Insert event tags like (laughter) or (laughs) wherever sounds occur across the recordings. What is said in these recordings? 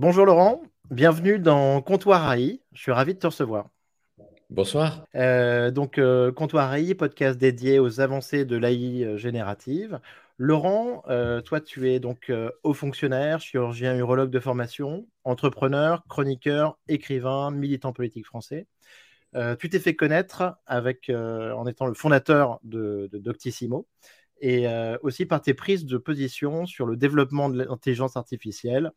Bonjour Laurent, bienvenue dans Comptoir AI. Je suis ravi de te recevoir. Bonsoir. Euh, donc, euh, Comptoir AI, podcast dédié aux avancées de l'AI euh, générative. Laurent, toi, tu es donc haut fonctionnaire, chirurgien urologue de formation, entrepreneur, chroniqueur, écrivain, militant politique français. tu t'es fait connaître avec, en étant le fondateur de, de Doctissimo et aussi par tes prises de position sur le développement de l'intelligence artificielle,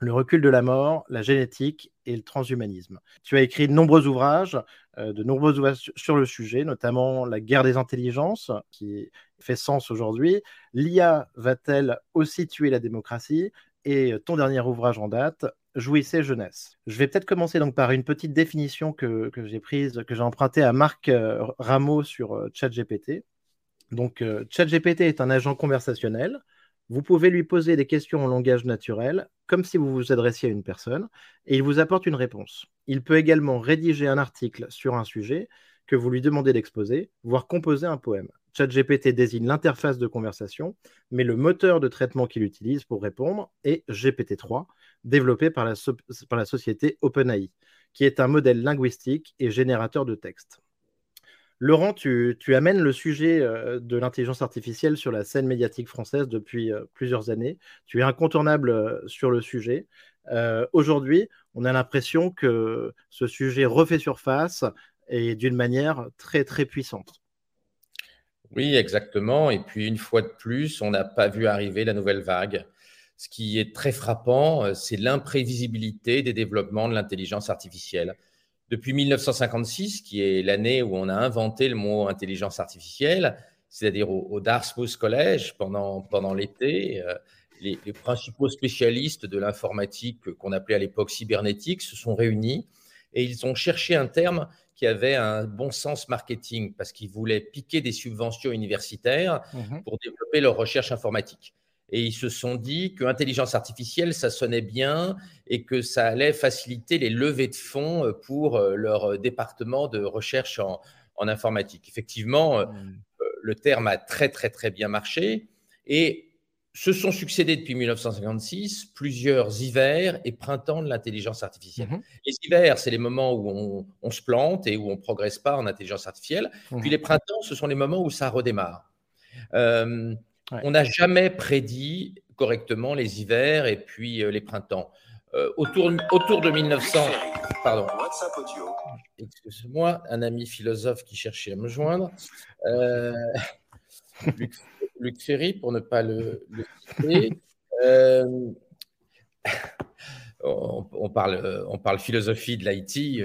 le recul de la mort, la génétique et le transhumanisme. Tu as écrit de nombreux ouvrages, euh, de nombreux ouvrages sur le sujet, notamment La guerre des intelligences, qui fait sens aujourd'hui. L'IA va-t-elle aussi tuer la démocratie? Et ton dernier ouvrage en date, Jouissez jeunesse. Je vais peut-être commencer donc par une petite définition que, j'ai prise, que j'ai empruntée à Marc euh, Rameau sur euh, ChatGPT. Donc, ChatGPT est un agent conversationnel vous pouvez lui poser des questions en langage naturel, comme si vous vous adressiez à une personne, et il vous apporte une réponse. Il peut également rédiger un article sur un sujet que vous lui demandez d'exposer, voire composer un poème. ChatGPT désigne l'interface de conversation, mais le moteur de traitement qu'il utilise pour répondre est GPT-3, développé par la, société OpenAI, qui est un modèle linguistique et générateur de texte. Laurent, tu, amènes le sujet euh, de l'intelligence artificielle sur la scène médiatique française depuis euh, plusieurs années. Tu es incontournable euh, sur le sujet. Aujourd'hui, on a l'impression que ce sujet refait surface et d'une manière très, très puissante. Oui, exactement. Et puis, une fois de plus, on n'a pas vu arriver la nouvelle vague. Ce qui est très frappant, c'est l'imprévisibilité des développements de l'intelligence artificielle. Depuis 1956, qui est l'année où on a inventé le mot intelligence artificielle, c'est-à-dire au, Dartmouth College pendant, pendant l'été, euh, les, principaux spécialistes de l'informatique qu'on appelait à l'époque cybernétique se sont réunis et ils ont cherché un terme qui avait un bon sens marketing parce qu'ils voulaient piquer des subventions universitaires mmh pour développer leur recherche informatique et ils se sont dit que l'intelligence artificielle, ça sonnait bien et que ça allait faciliter les levées de fonds euh, pour euh, leur département de recherche en, informatique. Effectivement, euh, mmh. le terme a très, très, très bien marché et se sont succédés depuis 1956 plusieurs hivers et printemps de l'intelligence artificielle. Mmh les hivers, c'est les moments où on, se plante et où on ne progresse pas en intelligence artificielle. Mmh puis les printemps, ce sont les moments où ça redémarre. On n'a jamais prédit correctement les hivers et puis euh, les printemps. Euh, autour, autour de 1900, pardon, excusez-moi, un ami philosophe qui cherchait à me joindre, euh, Luc, (laughs) Ferry, pour ne pas le, citer. (laughs) on, parle, on parle philosophie de l'IT.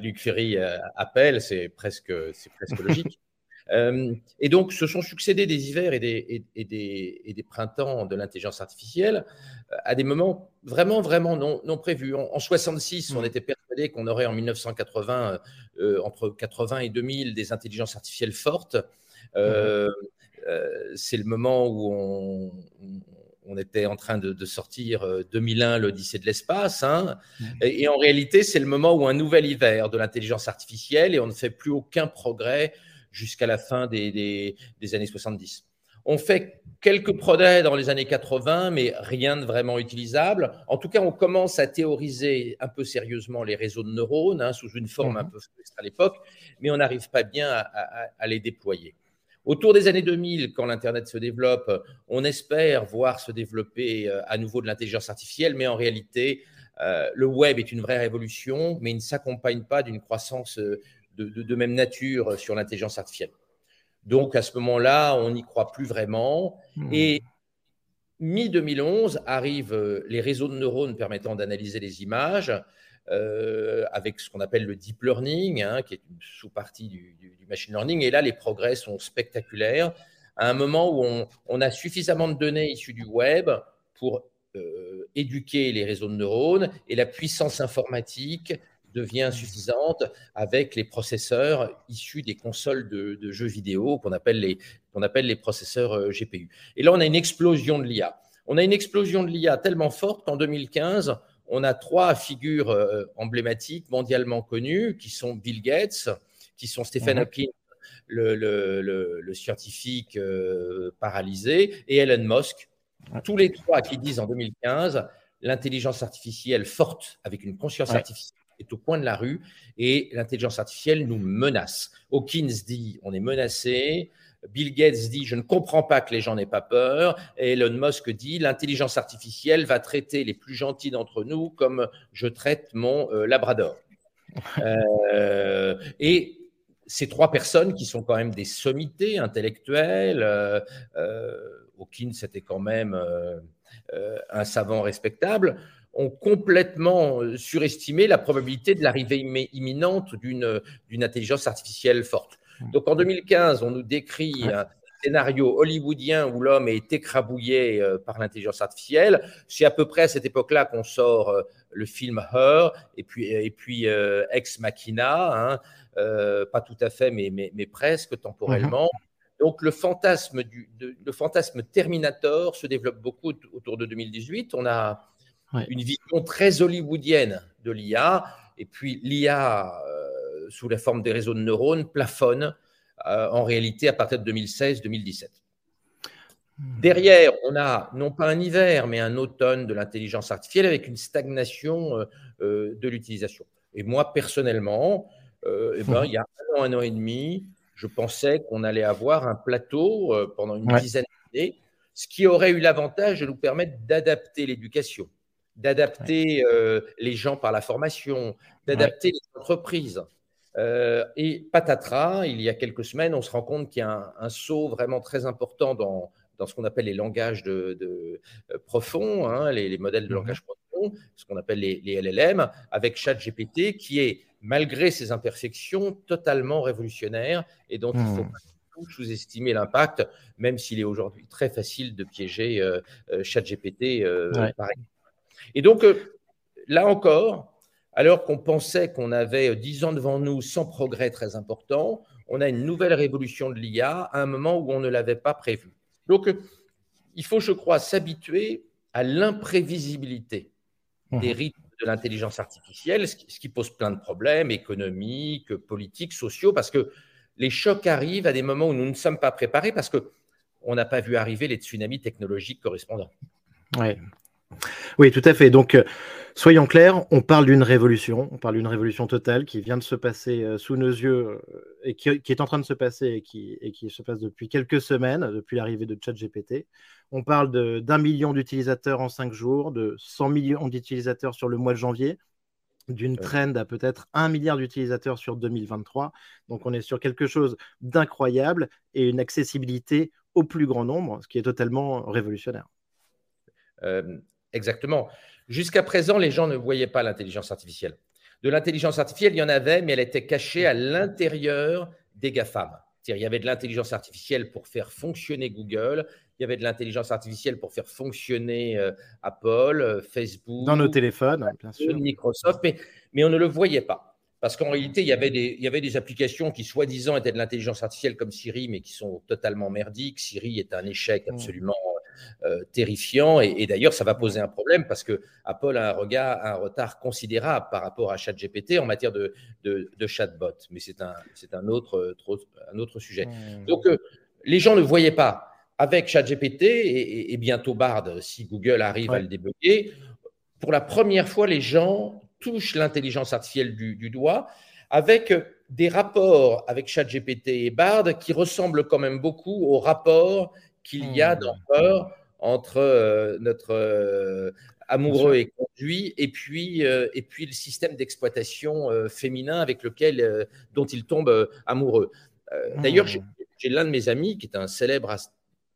Luc Ferry, appelle, c'est presque, c'est presque logique. Euh, et donc, se sont succédés des hivers et des, et, des, et des printemps de l'intelligence artificielle euh, à des moments vraiment, vraiment non, non prévus. En, 66, on mmh. était persuadé qu'on aurait en 1980, euh, entre 80 et 2000, des intelligences artificielles fortes. Mmh. C'est le moment où on, on était en train de, sortir 2001, l'Odyssée de l'espace. Hein. Mmh. et, en réalité, c'est le moment où un nouvel hiver de l'intelligence artificielle et on ne fait plus aucun progrès jusqu'à la fin des, années 70. On fait quelques progrès dans les années 80, mais rien de vraiment utilisable. En tout cas, on commence à théoriser un peu sérieusement les réseaux de neurones, hein, sous une forme un mhm. peu à l'époque, mais on n'arrive pas bien à, les déployer. Autour des années 2000, quand l'Internet se développe, on espère voir se développer euh, à nouveau de l'intelligence artificielle, mais en réalité, euh, le web est une vraie révolution, mais il ne s'accompagne pas d'une croissance de, même nature sur l'intelligence artificielle. Donc à ce moment-là, on n'y croit plus vraiment. Hmm. Et mi-2011 arrivent euh, les réseaux de neurones permettant d'analyser les images. Euh, avec ce qu'on appelle le deep learning, hein, qui est une sous-partie du, machine learning. Et là, les progrès sont spectaculaires. À un moment où on, a suffisamment de données issues du web pour euh, éduquer les réseaux de neurones et la puissance informatique devient suffisante avec les processeurs issus des consoles de, jeux vidéo qu'on appelle, les, qu'on appelle les processeurs euh, GPU. Et là, on a une explosion de l'IA. On a une explosion de l'IA tellement forte qu'en 2015, on a trois figures euh, emblématiques mondialement connues qui sont Bill Gates, qui sont Stephen. Hawking, le, le, scientifique euh, paralysé, et Elon Musk. Tous les trois qui disent en 2015 l'intelligence artificielle forte, avec une conscience artificielle, est au coin de la rue et l'intelligence artificielle nous menace. Hawkins dit on est menacé. Bill Gates dit je ne comprends pas que les gens n'aient pas peur. Et Elon Musk dit l'intelligence artificielle va traiter les plus gentils d'entre nous comme je traite mon euh, Labrador. Euh, et ces trois personnes qui sont quand même des sommités intellectuelles, euh, Hawkins était quand même un savant respectable, ont complètement euh, surestimé la probabilité de l'arrivée imminente d'une intelligence artificielle forte. Donc en 2015, on nous décrit un scénario hollywoodien où l'homme est écrabouillé euh, par l'intelligence artificielle. C'est à peu près à cette époque-là qu'on sort euh, le film Her et puis, et puis Ex Machina, hein, pas tout à fait, mais, mais, mais presque temporellement. Mmh. Donc le fantasme, du, le fantasme Terminator se développe beaucoup autour de 2018. On a une vision très hollywoodienne de l'IA. Et puis l'IA, euh, sous la forme des réseaux de neurones, plafonne euh, en réalité à partir de 2016-2017. Hmm. Derrière, on a non pas un hiver, mais un automne de l'intelligence artificielle avec une stagnation euh, de l'utilisation. Et moi, personnellement, eh ben, il y a un an, un an et demi, je pensais qu'on allait avoir un plateau pendant une dizaine d'années, ce qui aurait eu l'avantage de nous permettre d'adapter l'éducation d'adapter euh, les gens par la formation, d'adapter les entreprises. Euh, et patatras, il y a quelques semaines, on se rend compte qu'il y a un, saut vraiment très important dans, dans ce qu'on appelle les langages de, euh, profonds, hein, les, modèles de mhm. langage profond, ce qu'on appelle les, les, LLM, avec ChatGPT, qui est, malgré ses imperfections, totalement révolutionnaire et dont il faut hmm. pas sous-estimer l'impact, même s'il est aujourd'hui très facile de piéger ChatGPT, par exemple. Et donc, euh, là encore, alors qu'on pensait qu'on avait euh, dix ans devant nous sans progrès très important, on a une nouvelle révolution de l'IA à un moment où on ne l'avait pas prévu. Donc, euh, il faut, je crois, s'habituer à l'imprévisibilité mmh. des rythmes de l'intelligence artificielle, ce qui pose plein de problèmes économiques, politiques, sociaux, parce que les chocs arrivent à des moments où nous ne sommes pas préparés, parce qu'on n'a pas vu arriver les tsunamis technologiques correspondants. Oui, oui, tout à fait. Donc, euh, soyons clairs, on parle d'une révolution, on parle d'une révolution totale qui vient de se passer euh, sous nos yeux euh, et qui, est en train de se passer et qui, et qui se passe depuis quelques semaines, depuis l'arrivée de ChatGPT. On parle d'un million d'utilisateurs en cinq jours, de 100 millions d'utilisateurs sur le mois de janvier, d'une trend à peut-être un milliard d'utilisateurs sur 2023. Donc, on est sur quelque chose d'incroyable et une accessibilité au plus grand nombre, ce qui est totalement révolutionnaire. Exactement. Jusqu'à présent, les gens ne voyaient pas l'intelligence artificielle. De l'intelligence artificielle, il y en avait, mais elle était cachée à l'intérieur des GAFAM. Il y avait de l'intelligence artificielle pour faire fonctionner Google, il y avait de l'intelligence artificielle pour faire fonctionner euh, Apple, euh, Facebook. Dans nos téléphones, bien sûr. Microsoft, mais, mais on ne le voyait pas. Parce qu'en réalité, il y, avait des, il y avait des applications qui, soi-disant, étaient de l'intelligence artificielle comme Siri, mais qui sont totalement merdiques. Siri est un échec mmh. absolument terrifiant. Et, d'ailleurs, ça va poser un problème parce que Apple a un, regard, un retard considérable par rapport à ChatGPT en matière de, de, chatbot. Mais c'est un, c'est un, autre, un autre sujet. Mmh. Donc, euh, les gens ne voyaient pas. Avec ChatGPT et, et, bientôt Bard, si Google arrive à le débugger, pour la première fois, les gens touchent l'intelligence artificielle du, du doigt avec des rapports avec ChatGPT et Bard qui ressemblent quand même beaucoup aux rapports qu'il y a mmh. d'encore entre euh, notre euh, amoureux et conduit et puis, euh, et puis le système d'exploitation féminin avec lequel, dont il tombe amoureux. D'ailleurs, mmh. j'ai l'un de mes amis qui est un célèbre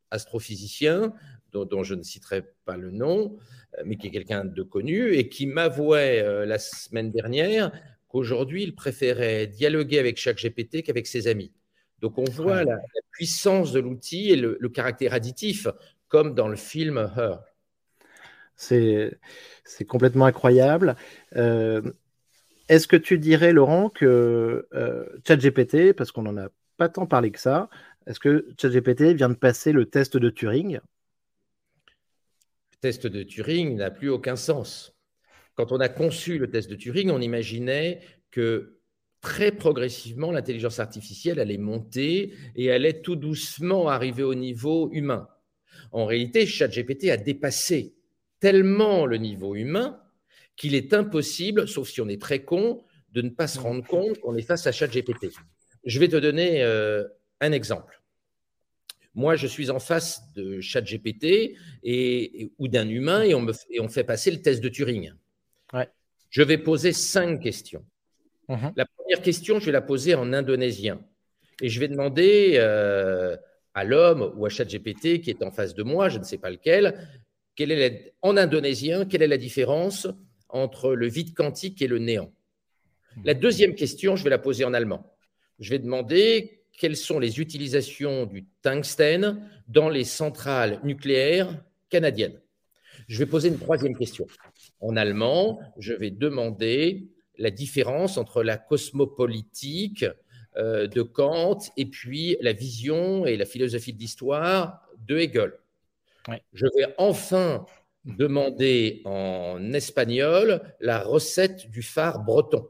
astrophysicien, dont, je ne citerai pas le nom, mais qui est quelqu'un de connu, et qui m'avouait la semaine dernière qu'aujourd'hui, il préférait dialoguer avec chaque GPT qu'avec ses amis. Donc on voit la, puissance de l'outil et le, caractère additif, comme dans le film Her. C'est complètement incroyable. Euh, est-ce que tu dirais, Laurent, que euh, ChatGPT, parce qu'on n'en a pas tant parlé que ça, est-ce que ChatGPT vient de passer le test de Turing? Le test de Turing n'a plus aucun sens. Quand on a conçu le test de Turing, on imaginait que très progressivement, l'intelligence artificielle allait monter et allait tout doucement arriver au niveau humain. En réalité, ChatGPT a dépassé tellement le niveau humain qu'il est impossible, sauf si on est très con, de ne pas se rendre compte qu'on est face à ChatGPT. Je vais te donner euh, un exemple. Moi, je suis en face de ChatGPT et, ou d'un humain et on, me, et on fait passer le test de Turing. Je vais poser cinq questions. Mhm. La première question, je vais la poser en indonésien. Et je vais demander euh, à l'homme ou à ChatGPT qui est en face de moi, je ne sais pas lequel, quelle est en indonésien, quelle est la différence entre le vide quantique et le néant? La deuxième question, je vais la poser en allemand. Je vais demander quelles sont les utilisations du tungstène dans les centrales nucléaires canadiennes. Je vais poser une troisième question. En allemand, je vais demander la différence entre la cosmopolitique euh, de Kant et puis la vision et la philosophie de l'histoire de Hegel. Je vais enfin demander en espagnol la recette du phare breton.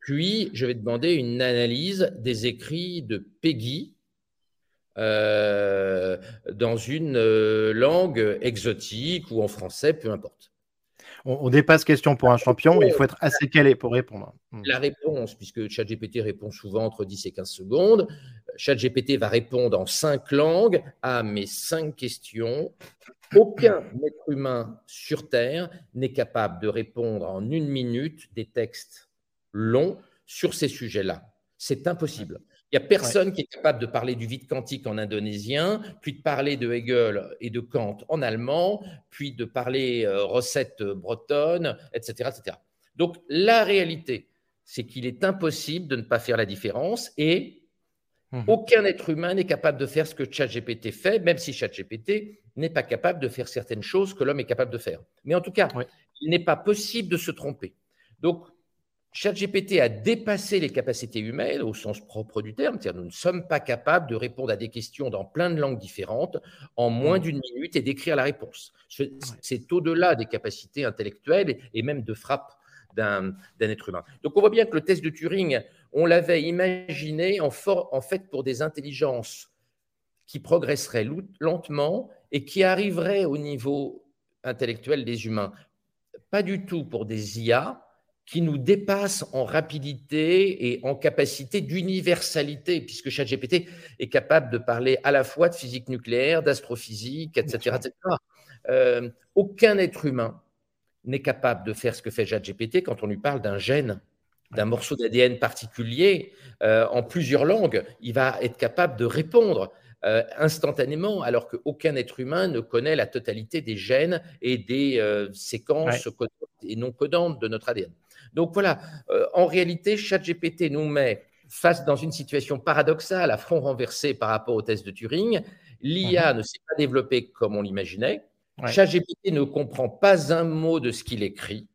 Puis, je vais demander une analyse des écrits de Peggy euh, dans une euh, langue exotique ou en français, peu importe on, dépasse question pour un champion, il faut être assez calé pour répondre. Hmm. La réponse, puisque ChatGPT répond souvent entre 10 et 15 secondes, ChatGPT va répondre en cinq langues à mes cinq questions. Aucun être humain sur Terre n'est capable de répondre en une minute des textes longs sur ces sujets-là. C'est impossible. Il n'y a personne qui est capable de parler du vide quantique en indonésien, puis de parler de Hegel et de Kant en allemand, puis de parler euh, recettes bretonnes, etc., etc. Donc la réalité, c'est qu'il est impossible de ne pas faire la différence et mmh. aucun être humain n'est capable de faire ce que ChatGPT fait, même si ChatGPT n'est pas capable de faire certaines choses que l'homme est capable de faire. Mais en tout cas, il n'est pas possible de se tromper. Donc, ChatGPT a dépassé les capacités humaines au sens propre du terme, c'est-à-dire nous ne sommes pas capables de répondre à des questions dans plein de langues différentes en moins mmh. d'une minute et d'écrire la réponse. C'est au-delà des capacités intellectuelles et même de frappe d'un être humain. Donc on voit bien que le test de Turing, on l'avait imaginé en, en fait pour des intelligences qui progresseraient lentement et qui arriveraient au niveau intellectuel des humains. Pas du tout pour des IA, qui nous dépasse en rapidité et en capacité d'universalité, puisque ChatGPT est capable de parler à la fois de physique nucléaire, d'astrophysique, etc. etc. Euh, aucun être humain n'est capable de faire ce que fait ChatGPT quand on lui parle d'un gène, d'un morceau d'ADN particulier euh, en plusieurs langues. Il va être capable de répondre. Euh, instantanément, alors qu'aucun être humain ne connaît la totalité des gènes et des séquences et non codantes de notre ADN. Donc voilà, euh, en réalité, ChatGPT nous met face dans une situation paradoxale, à front renversé par rapport au test de Turing. L'IA mhm. ne s'est pas développée comme on l'imaginait. ChatGPT ne comprend pas un mot de ce qu'il écrit.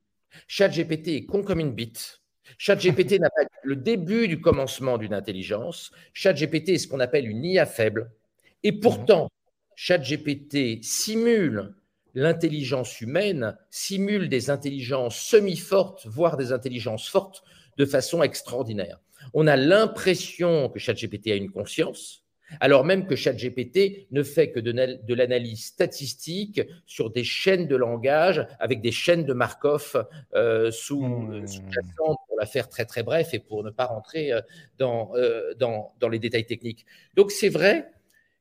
ChatGPT est con comme une bite. ChatGPT (laughs) n'a pas le début du commencement d'une intelligence. ChatGPT est ce qu'on appelle une IA faible. Et pourtant, ChatGPT simule l'intelligence humaine simule des intelligences semi-fortes, voire des intelligences fortes, de façon extraordinaire. On a l'impression que ChatGPT a une conscience, alors même que ChatGPT ne fait que de, l'analyse statistique sur des chaînes de langage avec des chaînes de Markov euh, sous, mmh. pour la faire très très bref et pour ne pas rentrer euh, dans, euh, dans, dans les détails techniques. Donc c'est vrai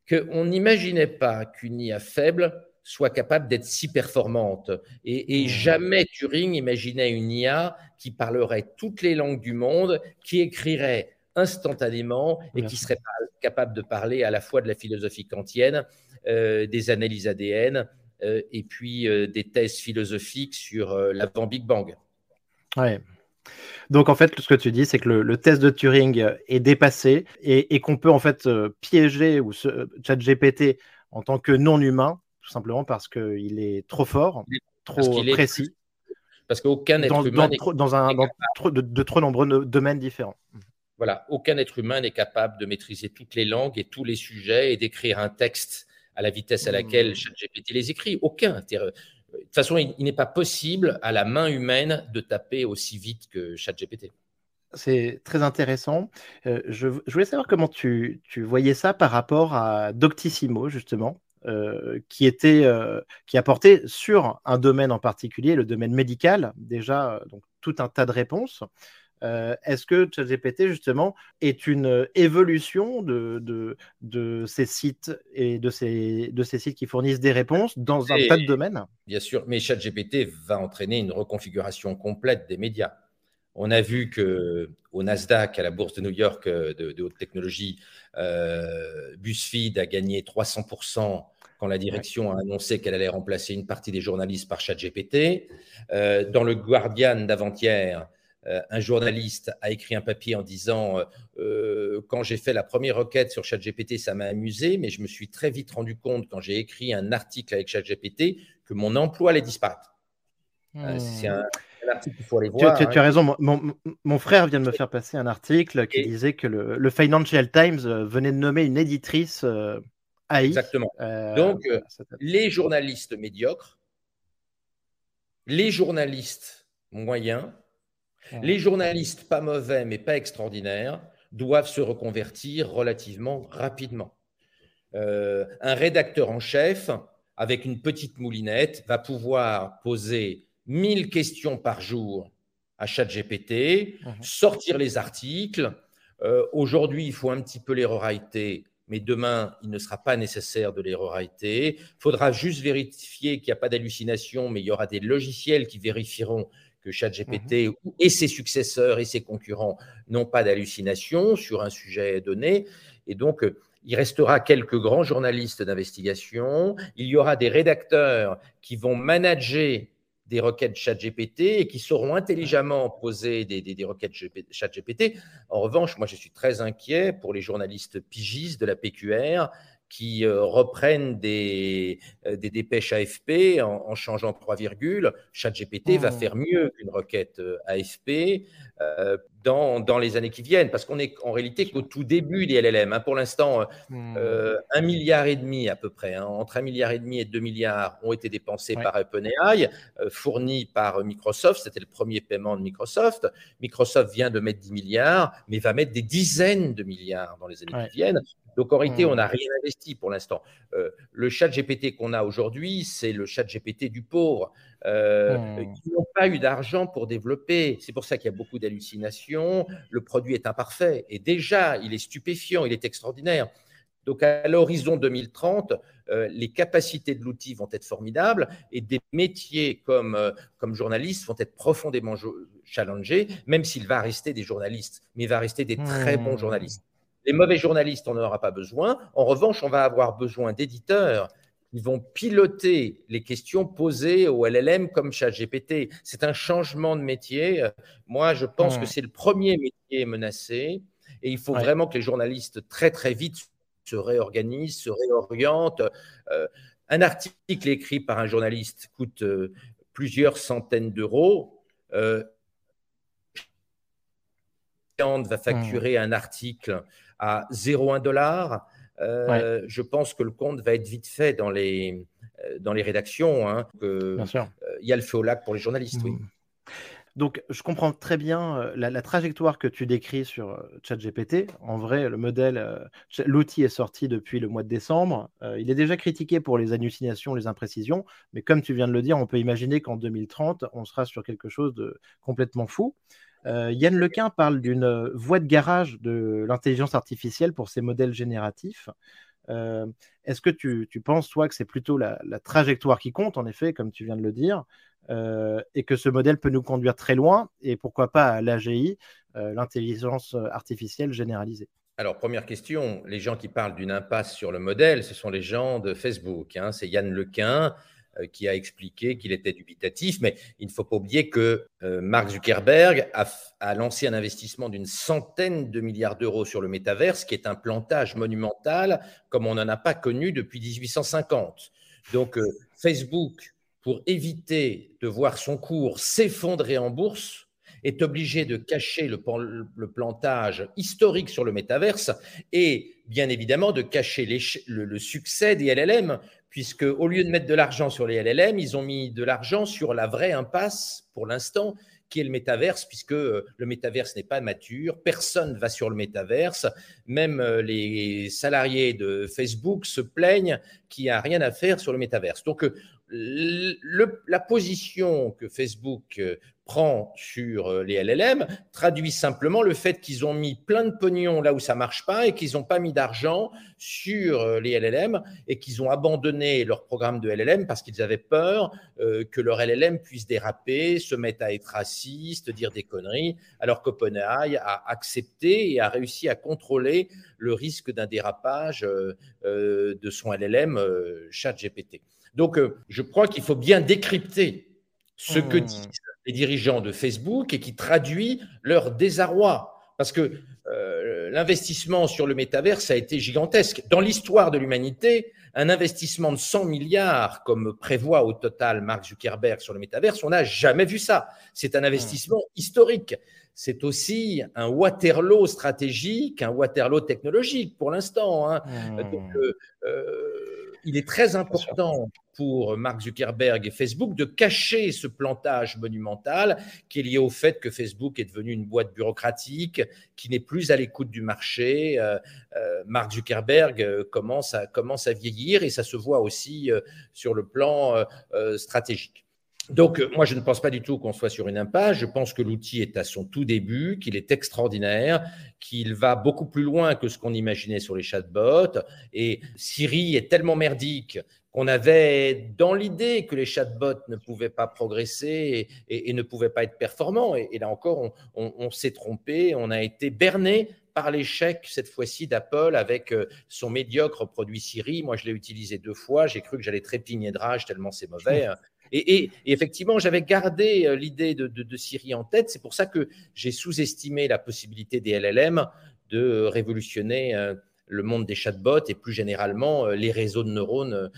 qu'on n'imaginait pas qu'une IA faible soit capable d'être si performante. Et, mmh. jamais Turing imaginait une IA qui parlerait toutes les langues du monde, qui écrirait instantanément et qui serait capable de parler à la fois de la philosophie kantienne, euh, des analyses ADN euh, et puis euh, des thèses philosophiques sur l'avant Big Bang. Ouais. Donc en fait, ce que tu dis, c'est que le, test de Turing est dépassé et, et qu'on peut en fait piéger ou ChatGPT en tant que non humain tout simplement parce qu'il est trop fort, trop précis. Parce qu'aucun être humain. Dans, un, de, trop nombreux domaines différents. Voilà, aucun être humain n'est capable de maîtriser toutes les langues et tous les sujets et d'écrire un texte à la vitesse à laquelle mmh. ChatGPT les écrit. Aucun. De toute façon, il, n'est pas possible à la main humaine de taper aussi vite que ChatGPT. C'est très intéressant. Euh, je, voulais savoir comment tu, tu, voyais ça par rapport à Doctissimo, justement, qui était qui apportait sur un domaine en particulier, le domaine médical, déjà donc tout un tas de réponses. Euh, est-ce que ChatGPT, justement, est une évolution de, de, ces sites et de ces, de ces sites qui fournissent des réponses dans un tas de domaines? Bien sûr, mais ChatGPT va entraîner une reconfiguration complète des médias. On a vu que au Nasdaq, à la bourse de New York euh, de, haute technologie, euh, BuzzFeed a gagné 300% quand la direction a annoncé qu'elle allait remplacer une partie des journalistes par ChatGPT. dans le Guardian d'avant-hier, euh, un journaliste a écrit un papier en disant euh, euh, quand j'ai fait la première requête sur ChatGPT, ça m'a amusé, mais je me suis très vite rendu compte quand j'ai écrit un article avec ChatGPT que mon emploi allait disparaître. C'est un, article qu'il faut aller voir. Tu, as hein. raison. Mon, frère vient de me faire passer un article qui disait que le, Financial Times venait de nommer une éditrice AI. Exactement. Donc, les journalistes médiocres, les journalistes moyens, les journalistes, pas mauvais mais pas extraordinaires, doivent se reconvertir relativement rapidement. Euh, un rédacteur en chef, avec une petite moulinette, va pouvoir poser 1000 questions par jour à ChatGPT, mhm. sortir les articles. Euh, aujourd'hui, il faut un petit peu les mais demain, il ne sera pas nécessaire de les Il faudra juste vérifier qu'il n'y a pas d'hallucination, mais il y aura des logiciels qui vérifieront que ChatGPT mmh et ses successeurs et ses concurrents n'ont pas d'hallucination sur un sujet donné. Et donc, il restera quelques grands journalistes d'investigation. Il y aura des rédacteurs qui vont manager des requêtes ChatGPT et qui sauront intelligemment poser des, des, des requêtes ChatGPT. En revanche, moi, je suis très inquiet pour les journalistes pigistes de la PQR qui euh, reprennent des, euh, des dépêches AFP en, changeant trois virgules. ChatGPT va faire mieux qu'une requête euh, AFP dans, dans, les années qui viennent, parce qu'on est en réalité qu'au tout début des LLM. Hein. Pour l'instant, mmh. un milliard et demi à peu près, hein, entre un milliard et demi et deux milliards ont été dépensés par OpenAI, fournis par Microsoft. C'était le premier paiement de Microsoft. Microsoft vient de mettre 10 milliards, mais va mettre des dizaines de milliards dans les années qui viennent. Donc en réalité, on n'a rien investi pour l'instant. Euh, le chat GPT qu'on a aujourd'hui, c'est le chat GPT du pauvre. Euh, mmh. Ils n'ont pas eu d'argent pour développer. C'est pour ça qu'il y a beaucoup d'hallucinations. Le produit est imparfait. Et déjà, il est stupéfiant, il est extraordinaire. Donc à l'horizon 2030, euh, les capacités de l'outil vont être formidables et des métiers comme, comme journalistes vont être profondément challengés, même s'il va rester des journalistes, mais il va rester des très bons mmh. journalistes. Les mauvais journalistes, on n'en aura pas besoin. En revanche, on va avoir besoin d'éditeurs qui vont piloter les questions posées au LLM comme ChatGPT. C'est un changement de métier. Moi, je pense que c'est le premier métier menacé et il faut vraiment que les journalistes très très vite se réorganisent, se réorientent. Euh, un article écrit par un journaliste coûte euh, plusieurs centaines d'euros. Euh, va facturer un article à 0,1 dollar, euh, je pense que le compte va être vite fait dans les, euh, dans les rédactions. Hein, Bien sûr. Euh, il y a le feu au lac pour les journalistes, oui. Hmm. Donc, je comprends très bien la, trajectoire que tu décris sur ChatGPT. En vrai, le modèle, l'outil est sorti depuis le mois de décembre. il est déjà critiqué pour les hallucinations, les imprécisions, mais comme tu viens de le dire, on peut imaginer qu'en 2030, on sera sur quelque chose de complètement fou. Euh, Yann Lequin parle d'une euh, voie de garage de l'intelligence artificielle pour ces modèles génératifs. Euh, est-ce que tu, penses, toi, que c'est plutôt la, trajectoire qui compte, en effet, comme tu viens de le dire, et que ce modèle peut nous conduire très loin, et pourquoi pas à l'AGI, l'intelligence artificielle généralisée? Alors, première question, les gens qui parlent d'une impasse sur le modèle, ce sont les gens de Facebook. Hein. c'est Yann Lequin, qui a expliqué qu'il était dubitatif, mais il ne faut pas oublier que euh, Mark Zuckerberg a, lancé un investissement d'une centaine de milliards d'euros sur le métaverse, qui est un plantage monumental comme on n'en a pas connu depuis 1850. Donc euh, Facebook, pour éviter de voir son cours s'effondrer en bourse, est obligé de cacher le, plantage historique sur le métaverse et bien évidemment de cacher le, le, succès des LLM puisque au lieu de mettre de l'argent sur les LLM, ils ont mis de l'argent sur la vraie impasse, pour l'instant, qui est le métaverse, puisque le métaverse n'est pas mature, personne ne va sur le métaverse, même les salariés de Facebook se plaignent qu'il n'y a rien à faire sur le métaverse. Donc, la position que Facebook prend sur euh, les LLM traduit simplement le fait qu'ils ont mis plein de pognon là où ça marche pas et qu'ils n'ont pas mis d'argent sur euh, les LLM et qu'ils ont abandonné leur programme de LLM parce qu'ils avaient peur euh, que leur LLM puisse déraper, se mettre à être raciste, dire des conneries, alors qu'OpenAI a accepté et a réussi à contrôler le risque d'un dérapage de son LLM ChatGPT. Donc, je crois qu'il faut bien décrypter ce que hmm. disent les dirigeants de Facebook et qui traduit leur désarroi. Parce que euh, l'investissement sur le métaverse a été gigantesque. Dans l'histoire de l'humanité, un investissement de 100 milliards, comme prévoit au total Mark Zuckerberg sur le métaverse, on n'a jamais vu ça. C'est un investissement historique. C'est aussi un Waterloo stratégique, un Waterloo technologique pour l'instant. Hein. Donc, euh, euh il est très important pour Mark Zuckerberg et Facebook de cacher ce plantage monumental qui est lié au fait que Facebook est devenu une boîte bureaucratique qui n'est plus à l'écoute du marché. Euh, euh, Mark Zuckerberg euh, commence à, commence à vieillir et ça se voit aussi sur le plan stratégique. Donc, moi, je ne pense pas du tout qu'on soit sur une impasse. Je pense que l'outil est à son tout début, qu'il est extraordinaire, qu'il va beaucoup plus loin que ce qu'on imaginait sur les chatbots. Et Siri est tellement merdique qu'on avait dans l'idée que les chatbots ne pouvaient pas progresser et, ne pouvaient pas être performants. Et, là encore, on, s'est trompé, on a été berné par l'échec cette fois-ci d'Apple avec euh, son médiocre produit Siri. Moi, je l'ai utilisé deux fois. J'ai cru que j'allais trépigner de rage tellement c'est mauvais. Et, effectivement, j'avais gardé euh, l'idée de, de, Siri en tête. C'est pour ça que j'ai sous-estimé la possibilité des LLM de révolutionner euh, le monde des chatbots et plus généralement euh, les réseaux de neurones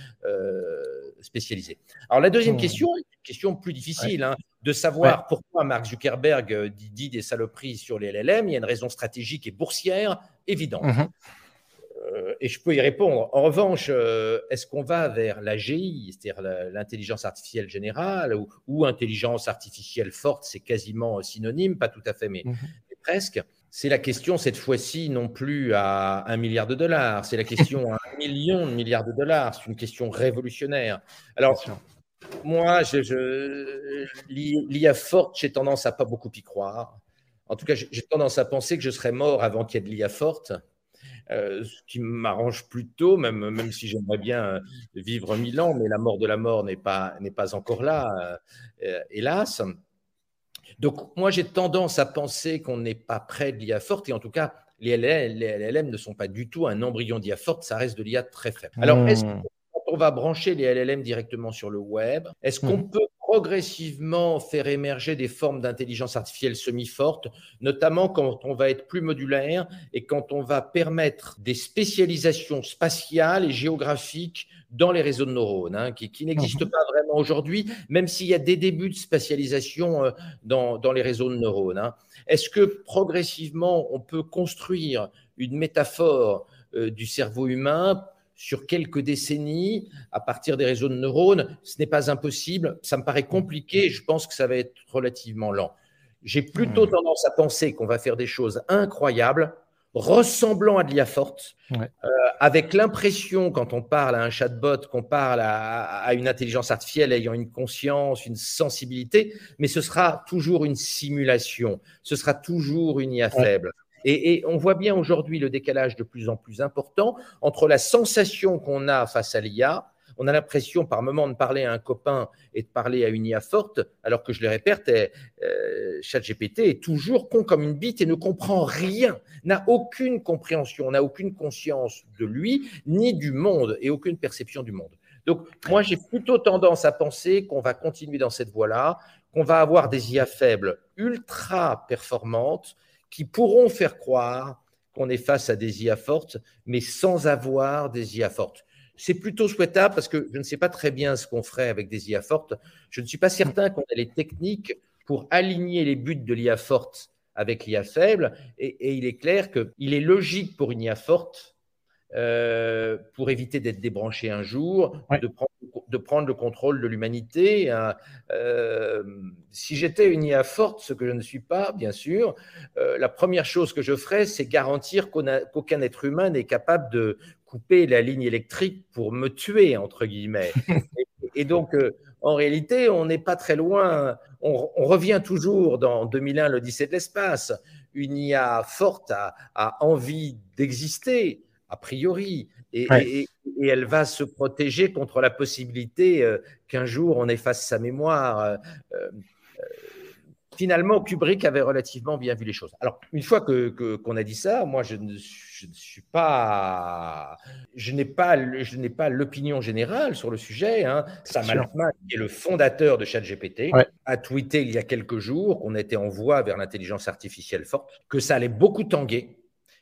spécialisés. Alors la deuxième mmh. question, une question plus difficile, hein, de savoir pourquoi Mark Zuckerberg dit, des saloperies sur les LLM. Il y a une raison stratégique et boursière évidente. Mmh euh, et je peux y répondre. En revanche, euh, est-ce qu'on va vers l'AGI, c'est-à-dire l'intelligence artificielle générale, ou, intelligence artificielle forte, c'est quasiment synonyme, pas tout à fait, mais, mhm. presque. C'est la question cette fois-ci non plus à un milliard de dollars, c'est la question à un million de milliards de dollars. C'est une question révolutionnaire. Alors, moi, je, l'IA forte, j'ai tendance à pas beaucoup y croire. En tout cas, j'ai tendance à penser que je serais mort avant qu'il y ait de l'IA forte. Euh, ce qui m'arrange plutôt, même, même si j'aimerais bien euh, vivre mille ans, mais la mort de la mort n'est pas, n'est pas encore là, euh, hélas. Donc, moi, j'ai tendance à penser qu'on n'est pas près de l'IA forte, et en tout cas, les LLM, ne sont pas du tout un embryon d'IA forte, ça reste de l'IA très faible. Alors, est-ce hmm. Qu'on va brancher les LLM directement sur le web Est-ce qu'on hmm. peut progressivement faire émerger des formes d'intelligence artificielle semi-fortes, notamment quand on va être plus modulaire et quand on va permettre des spécialisations spatiales et géographiques dans les réseaux de neurones, hein, qui, n'existent mhm. pas vraiment aujourd'hui, même s'il y a des débuts de spécialisation euh, dans, les réseaux de neurones. Hein. Est-ce que progressivement, on peut construire une métaphore euh, du cerveau humain sur quelques décennies à partir des réseaux de neurones. Ce n'est pas impossible. Ça me paraît compliqué. Je pense que ça va être relativement lent. J'ai plutôt hmm. tendance à penser qu'on va faire des choses incroyables, ressemblant à de l'IA forte, euh, avec l'impression, quand on parle à un chatbot, qu'on parle à, une intelligence artificielle ayant une conscience, une sensibilité, mais ce sera toujours une simulation, ce sera toujours une IA faible. Et, on voit bien aujourd'hui le décalage de plus en plus important entre la sensation qu'on a face à l'IA. On a l'impression par moment de parler à un copain et de parler à une IA forte, alors que je le répète, euh, ChatGPT est toujours con comme une bite et ne comprend rien, n'a aucune compréhension, n'a aucune conscience de lui, ni du monde, et aucune perception du monde. Donc, moi, j'ai plutôt tendance à penser qu'on va continuer dans cette voie-là, qu'on va avoir des IA faibles ultra performantes, qui pourront faire croire qu'on est face à des IA fortes, mais sans avoir des IA fortes. C'est plutôt souhaitable parce que je ne sais pas très bien ce qu'on ferait avec des IA fortes. Je ne suis pas certain qu'on ait les techniques pour aligner les buts de l'IA forte avec l'IA faible. Et, il est clair qu'il est logique pour une IA forte, euh, pour éviter d'être débranché un jour, de, prendre, de prendre le contrôle de l'humanité. Hein. Euh, si j'étais une IA forte, ce que je ne suis pas, bien sûr, euh, la première chose que je ferais, c'est garantir qu'aucun être humain n'est capable de couper la ligne électrique pour me tuer, entre guillemets. (laughs) et, donc, en réalité, on n'est pas très loin. On, revient toujours dans 2001, l'Odyssée de l'espace. Une IA forte a envie d'exister, a priori. Et, elle va se protéger contre la possibilité euh, qu'un jour on efface sa mémoire. Euh, euh, finalement, Kubrick avait relativement bien vu les choses. Alors, une fois que qu'on a dit ça, moi, je ne, suis pas, je n'ai pas, je n'ai pas l'opinion générale sur le sujet. Hein. Sam Altman, qui est le fondateur de ChatGPT, a tweeté il y a quelques jours qu'on était en voie vers l'intelligence artificielle forte, que ça allait beaucoup tanguer,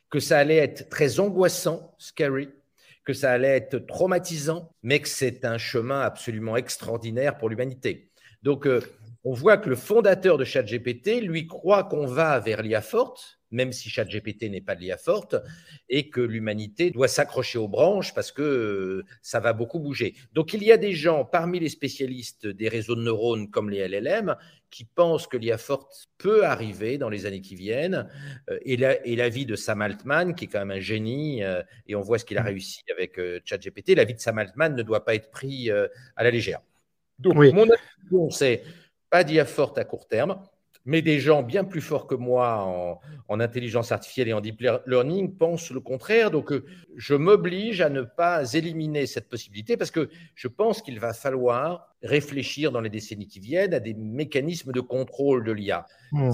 que ça allait être très angoissant, scary, que ça allait être traumatisant, mais que c'est un chemin absolument extraordinaire pour l'humanité. Donc, euh, on voit que le fondateur de ChatGPT, lui, croit qu'on va vers l'IA forte, même si ChatGPT n'est pas de l'IA forte, et que l'humanité doit s'accrocher aux branches parce que euh, ça va beaucoup bouger. Donc il y a des gens parmi les spécialistes des réseaux de neurones comme les LLM qui pensent que l'IA forte peut arriver dans les années qui viennent. Euh, et, la, vie de Sam Altman, qui est quand même un génie, euh, et on voit ce qu'il a mm. réussi avec ChatGPT, la vie de Sam Altman ne doit pas être prise à la légère. Donc mon avis, c'est pas d'IA forte à court terme mais des gens bien plus forts que moi en, intelligence artificielle et en deep learning pensent le contraire. Donc, euh, je m'oblige à ne pas éliminer cette possibilité parce que je pense qu'il va falloir réfléchir dans les décennies qui viennent à des mécanismes de contrôle de l'IA. Hmm.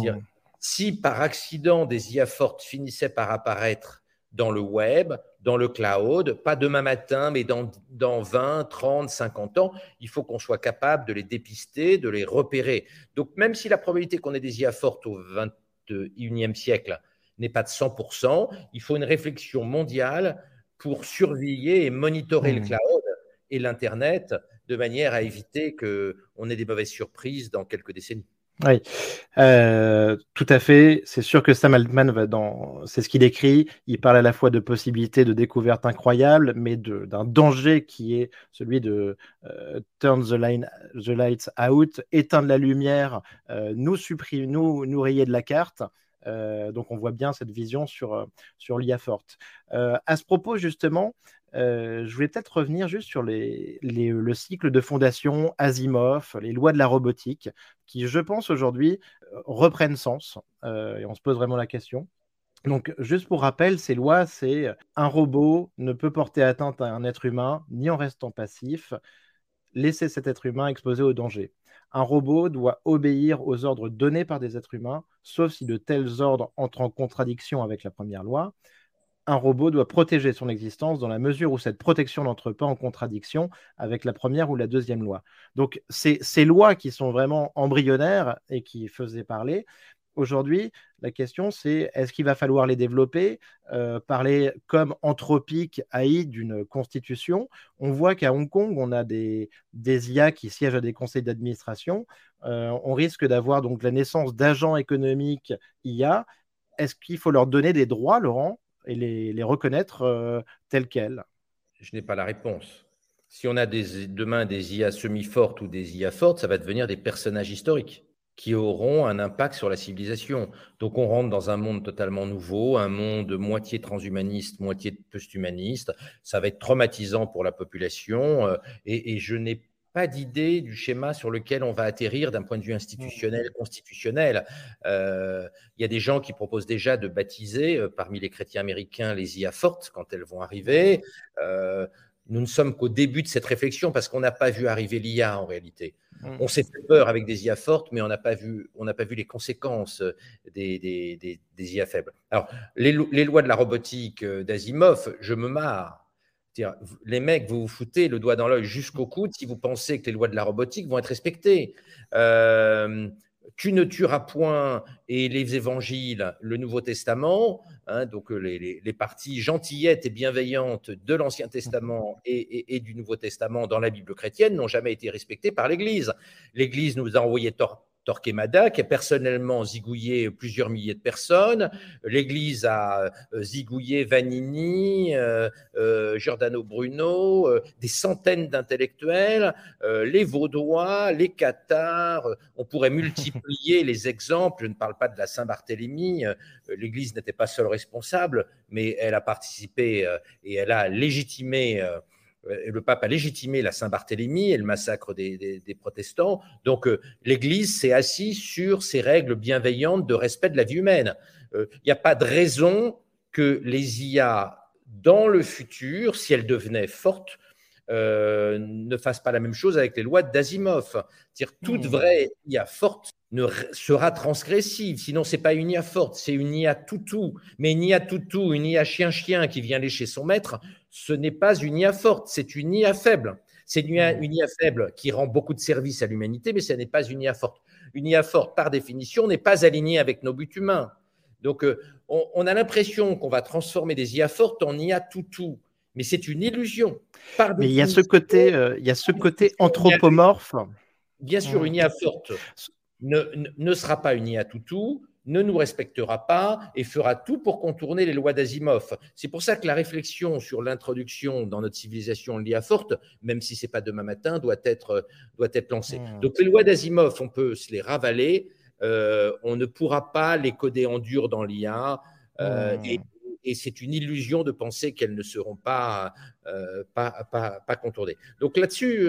Si par accident des IA fortes finissaient par apparaître dans le web, dans le cloud, pas demain matin, mais dans, dans 20, 30, 50 ans, il faut qu'on soit capable de les dépister, de les repérer. Donc même si la probabilité qu'on ait des IA fortes au 21e siècle n'est pas de 100%, il faut une réflexion mondiale pour surveiller et monitorer le mmh. cloud et l'Internet de manière à éviter qu'on ait des mauvaises surprises dans quelques décennies. Oui, euh, tout à fait. C'est sûr que Sam Altman va dans, c'est ce qu'il écrit. Il parle à la fois de possibilités de découvertes incroyables, mais d'un danger qui est celui de euh, turn the, line, the lights out, éteindre la lumière, euh, nous supprimer, nous, nous rayer de la carte. donc on voit bien cette vision sur, sur l'IA forte. à ce propos, justement, je voulais peut-être revenir juste sur le cycle de fondation Asimov, les lois de la robotique, qui, je pense, aujourd'hui euh, reprennent sens. Euh, et on se pose vraiment la question. Donc, juste pour rappel, ces lois, c'est un robot ne peut porter atteinte à un être humain ni en restant passif, laisser cet être humain exposé au danger. Un robot doit obéir aux ordres donnés par des êtres humains, sauf si de tels ordres entrent en contradiction avec la première loi un robot doit protéger son existence dans la mesure où cette protection n'entre pas en contradiction avec la première ou la deuxième loi. Donc, ces, lois qui sont vraiment embryonnaires et qui faisaient parler, aujourd'hui, la question c'est est-ce qu'il va falloir les développer, euh, parler comme anthropique AI d'une constitution On voit qu'à Hong Kong, on a des, des IA qui siègent à des conseils d'administration. Euh, on risque d'avoir donc la naissance d'agents économiques IA. Est-ce qu'il faut leur donner des droits, Laurent? Et les, reconnaître euh, tels quels Je n'ai pas la réponse. Si on a des, demain des IA semi-fortes ou des IA fortes, ça va devenir des personnages historiques qui auront un impact sur la civilisation. Donc on rentre dans un monde totalement nouveau, un monde moitié transhumaniste, moitié post-humaniste. Ça va être traumatisant pour la population euh, et, et je n'ai pas d'idée du schéma sur lequel on va atterrir d'un point de vue institutionnel, constitutionnel. Euh, il y a des gens qui proposent déjà de baptiser, euh, parmi les chrétiens américains, les IA fortes quand elles vont arriver. Euh, nous ne sommes qu'au début de cette réflexion parce qu'on n'a pas vu arriver l'IA en réalité. Mmh. On s'est fait peur avec des IA fortes, mais on n'a pas vu, on n'a pas vu les conséquences des, des, des, IA faibles. Alors, les, les, lois de la robotique d'Asimov, je me marre les mecs, vous vous foutez le doigt dans l'œil jusqu'au coude si vous pensez que les lois de la robotique vont être respectées. Euh, tu ne tueras point et les évangiles, le Nouveau Testament, hein, donc les, parties gentillettes et bienveillantes de l'Ancien Testament et, du Nouveau Testament dans la Bible chrétienne n'ont jamais été respectées par l'Église. L'Église nous a envoyé Torquemada, qui a personnellement zigouillé plusieurs milliers de personnes. L'Église a euh, zigouillé Vanini, euh, euh, Giordano Bruno, des centaines d'intellectuels, les Vaudois, les Cathares. On pourrait multiplier (laughs) les exemples. Je ne parle pas de la Saint-Barthélemy. L'Église n'était pas seule responsable, mais elle a participé et elle a légitimé le pape a légitimé la Saint-Barthélemy et le massacre des, protestants. Donc euh, l'Église s'est assise sur ces règles bienveillantes de respect de la vie humaine. Euh, il n'y a pas de raison que les IA, dans le futur, si elles devenaient fortes, euh, ne fassent pas la même chose avec les lois d'Asimov. C'est-à-dire toute mmh. vraie IA forte ne sera transgressive. Sinon, c'est pas une IA forte, c'est une IA toutou. Mais une IA toutou, une IA chien-chien qui vient lécher son maître, ce n'est pas une IA forte, c'est une IA faible. C'est une IA, une IA faible qui rend beaucoup de services à l'humanité, mais ce n'est pas une IA forte. Une IA forte, par définition, n'est pas alignée avec nos buts humains. Donc, euh, on, a l'impression qu'on va transformer des IA fortes en IA toutou, mais c'est une illusion. mais il y a ce côté, euh, il y a ce côté anthropomorphe. Bien sûr, une IA forte ne, sera pas une IA toutou, ne nous respectera pas et fera tout pour contourner les lois d'Asimov. C'est pour ça que la réflexion sur l'introduction dans notre civilisation de l'IA forte, même si ce n'est pas demain matin, doit être, doit être lancée. Hmm. Donc les lois d'Asimov, on peut se les ravaler, euh, on ne pourra pas les coder en dur dans l'IA. Euh, et, c'est une illusion de penser qu'elles ne seront pas, euh, pas, pas, contournées. Donc là-dessus,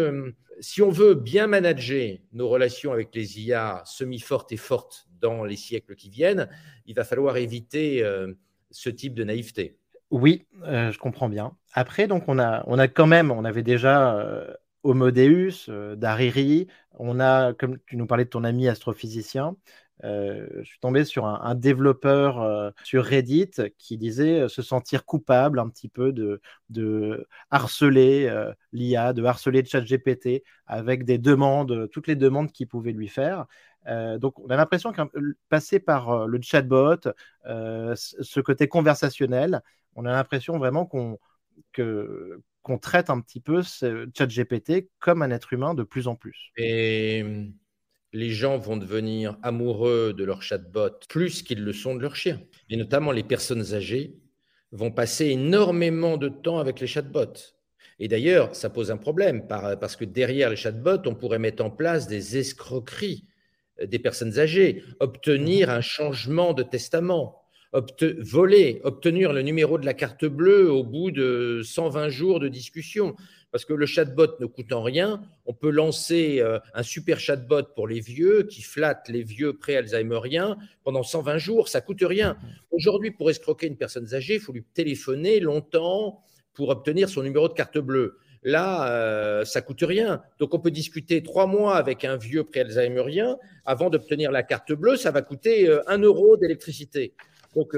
si on veut bien manager nos relations avec les IA semi-fortes et fortes dans les siècles qui viennent, il va falloir éviter euh, ce type de naïveté. Oui, euh, je comprends bien. Après, donc on a, on a quand même, on avait déjà euh, Homo Deus, Dariri, on a, comme tu nous parlais de ton ami astrophysicien, euh, je suis tombé sur un, développeur euh, sur Reddit qui disait euh, se sentir coupable un petit peu de, harceler l'IA, de harceler ChatGPT avec des demandes, toutes les demandes qu'il pouvait lui faire. donc, on a l'impression que passer par le chatbot, ce côté conversationnel, on a l'impression vraiment qu'on qu'on traite un petit peu ChatGPT comme un être humain de plus en plus. Et les gens vont devenir amoureux de leur chatbot plus qu'ils le sont de leur chien. Et notamment les personnes âgées vont passer énormément de temps avec les chatbots. Et d'ailleurs, ça pose un problème parce que derrière les chatbots, on pourrait mettre en place des escroqueries des personnes âgées, obtenir un changement de testament, voler, obtenir le numéro de la carte bleue au bout de 120 jours de discussion parce que le chatbot ne coûte en rien. On peut lancer euh, un super chatbot pour les vieux qui flatte les vieux pré-alzheimeriens pendant 120 jours, ça coûte rien. Aujourd'hui, pour escroquer une personne âgée, il faut lui téléphoner longtemps pour obtenir son numéro de carte bleue. Là, euh, ça coûte rien. Donc, on peut discuter trois mois avec un vieux pré-alzheimerien avant d'obtenir la carte bleue. Ça va coûter euh, un euro d'électricité. Donc,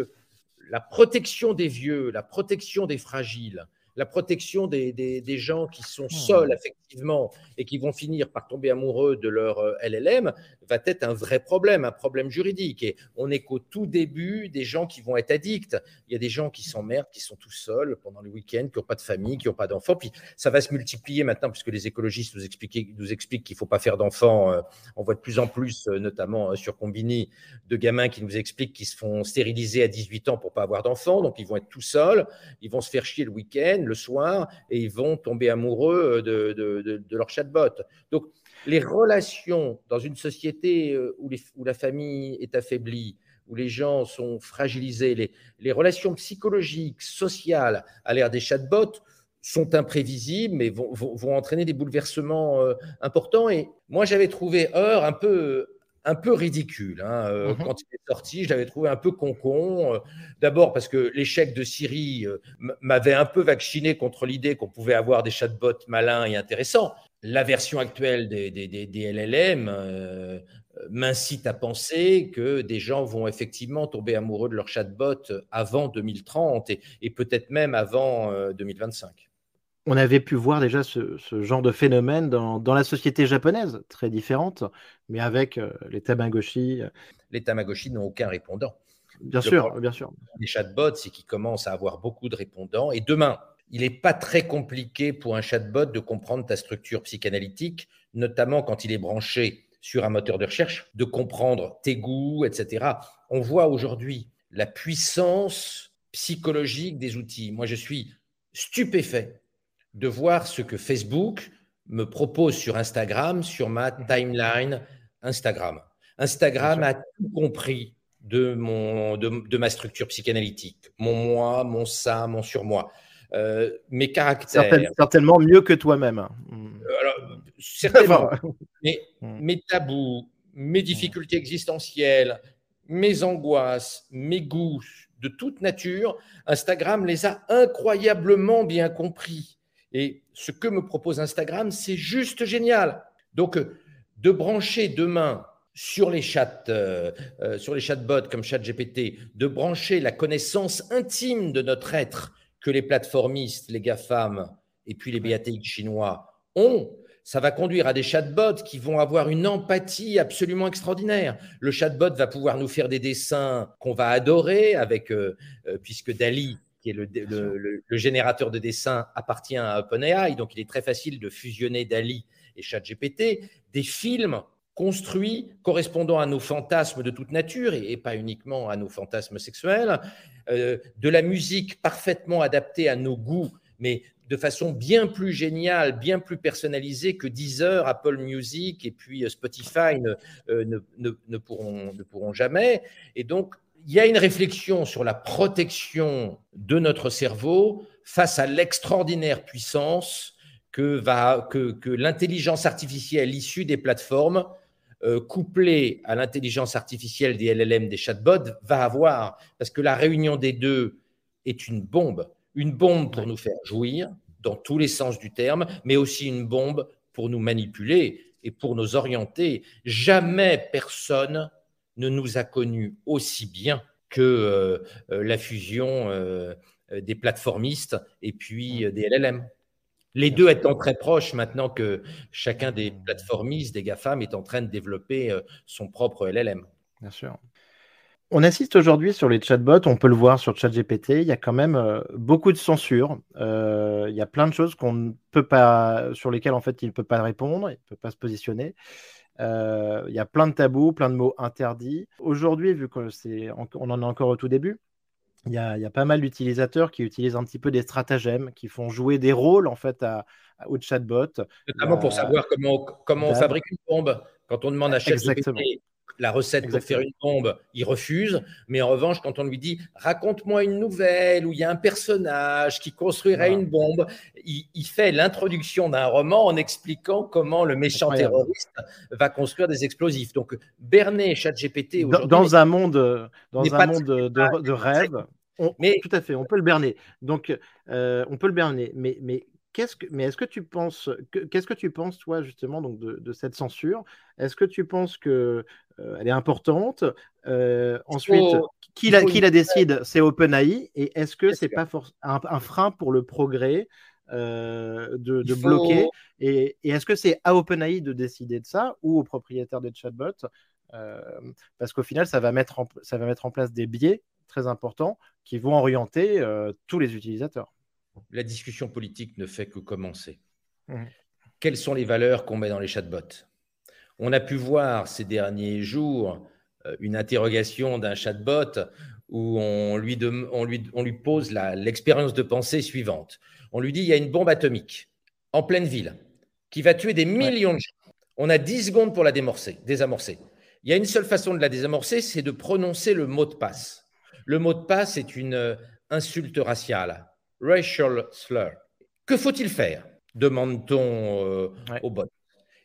la protection des vieux, la protection des fragiles, la protection des, des, gens qui sont hmm. seuls, effectivement, et qui vont finir par tomber amoureux de leur euh, LLM, va être un vrai problème, un problème juridique. Et on n'est qu'au tout début des gens qui vont être addicts. Il y a des gens qui s'emmerdent, qui sont tout seuls pendant le week-end, qui n'ont pas de famille, qui n'ont pas d'enfants. Puis ça va se multiplier maintenant, puisque les écologistes nous, nous expliquent qu'il ne faut pas faire d'enfants. Euh, on voit de plus en plus, euh, notamment sur Combini, de gamins qui nous expliquent qu'ils se font stériliser à 18 ans pour pas avoir d'enfants. Donc ils vont être tout seuls, ils vont se faire chier le week-end le soir et ils vont tomber amoureux de, de, leur chatbot. Donc, les relations dans une société euh, où, où, la famille est affaiblie, où les gens sont fragilisés, les, les relations psychologiques, sociales à l'ère des chatbots sont imprévisibles, mais vont, vont, entraîner des bouleversements euh, importants. Et moi, j'avais trouvé Heure un peu un peu ridicule. Hein, euh, mmh quand il est sorti, je l'avais trouvé un peu concon. Euh, d'abord parce que l'échec de Siri euh, m'avait un peu vacciné contre l'idée qu'on pouvait avoir des chatbots malins et intéressants. La version actuelle des, des, LLM m'incite à penser que des gens vont effectivement tomber amoureux de leur chatbot avant 2030 et, et peut-être même avant 2025 on avait pu voir déjà ce, genre de phénomène dans, la société japonaise, très différente, mais avec euh, les Tamagotchi. Euh. Les Tamagotchi n'ont aucun répondant. Bien sûr, bien sûr. Les chatbots, c'est qu'ils commencent à avoir beaucoup de répondants. Et demain, il n'est pas très compliqué pour un chatbot de comprendre ta structure psychanalytique, notamment quand il est branché sur un moteur de recherche, de comprendre tes goûts, etc. On voit aujourd'hui la puissance psychologique des outils. Moi, je suis stupéfait de voir ce que Facebook me propose sur Instagram, sur ma timeline Instagram. Instagram a tout compris de, mon, de, ma structure psychanalytique, mon moi, mon ça, mon surmoi. Euh, mes caractères. certainement mieux que toi-même. Euh, (laughs) certainement. mais hmm. mes tabous, mes difficultés existentielles, mes angoisses, mes goûts de toute nature, Instagram les a incroyablement bien compris. Et ce que me propose Instagram, c'est juste génial. Donc, euh, de brancher demain sur les chats, euh, euh, sur les chatbots comme ChatGPT, de brancher la connaissance intime de notre être que les plateformistes, les GAFAM et puis les BATX chinois ont, ça va conduire à des chatbots qui vont avoir une empathie absolument extraordinaire. Le chatbot va pouvoir nous faire des dessins qu'on va adorer, avec, euh, puisque Dali, qui est le, générateur de dessins, appartient à OpenAI, donc il est très facile de fusionner Dali et ChatGPT, des films construits correspondant à nos fantasmes de toute nature et, pas uniquement à nos fantasmes sexuels, euh, de la musique parfaitement adaptée à nos goûts, mais de façon bien plus géniale, bien plus personnalisée que Deezer, Apple Music et puis euh, Spotify euh, ne, pourront, ne pourront jamais. Et donc, il y a une réflexion sur la protection de notre cerveau face à l'extraordinaire puissance que, va, que, que l'intelligence artificielle issue des plateformes, euh, couplée à l'intelligence artificielle des LLM, des chatbots, va avoir. Parce que la réunion des deux est une bombe une bombe pour nous faire jouir, dans tous les sens du terme, mais aussi une bombe pour nous manipuler et pour nous orienter. Jamais personne ne nous a connus aussi bien que euh, euh, la fusion euh, des plateformistes et puis des LLM. Les deux étant très proches maintenant que chacun des plateformistes, des GAFAM, est en train de développer son propre LLM. Bien sûr. On assiste aujourd'hui sur les chatbots, on peut le voir sur ChatGPT, il y a quand même euh, beaucoup de censure. Euh, il y a plein de choses qu'on ne peut pas, sur lesquelles en fait il ne peut pas répondre, il ne peut pas se positionner. Euh, il y a plein de tabous, plein de mots interdits. Aujourd'hui, vu qu'on on en est encore au tout début, il y a, pas mal d'utilisateurs qui utilisent un petit peu des stratagèmes, qui font jouer des rôles en fait à, aux chatbots. Notamment pour savoir comment, comment on fabrique une bombe. Quand on demande à ChatGPT la recette pour faire une bombe, il refuse. Mais en revanche, quand on lui dit raconte-moi une nouvelle où il y a un personnage qui construirait une bombe, il, fait l'introduction d'un roman en expliquant comment le méchant terroriste va construire des explosifs. Donc Bernet et ChatGPT dans un monde, dans un monde de, rêve. mais, tout à fait, on peut le berner. Donc, euh, on peut le berner. Mais, mais que, mais est-ce que tu penses, qu'est-ce que tu penses toi justement donc de, cette censure? Est-ce que tu penses que euh, elle est importante? Euh, Ensuite, qui la, qui la décide? C'est OpenAI. Et est-ce que c'est pas un, un, frein pour le progrès euh, de, bloquer Et, est-ce que c'est à OpenAI de décider de ça ou aux propriétaires des chatbots? Parce qu'au final, ça va mettre en, ça va mettre en place des biais très importants qui vont orienter tous les utilisateurs la discussion politique ne fait que commencer. Mmh. Quelles sont les valeurs qu'on met dans les chatbots? On a pu voir ces derniers jours euh, une interrogation d'un chatbot où on lui, pose l'expérience de pensée suivante. On lui dit il y a une bombe atomique en pleine ville qui va tuer des millions de gens. On a 10 secondes pour la désamorcer. Il y a une seule façon de la désamorcer, c'est de prononcer le mot de passe. Le mot de passe est une euh, insulte raciale racial slur. Que faut-il faire? demande-t-on euh, au bot.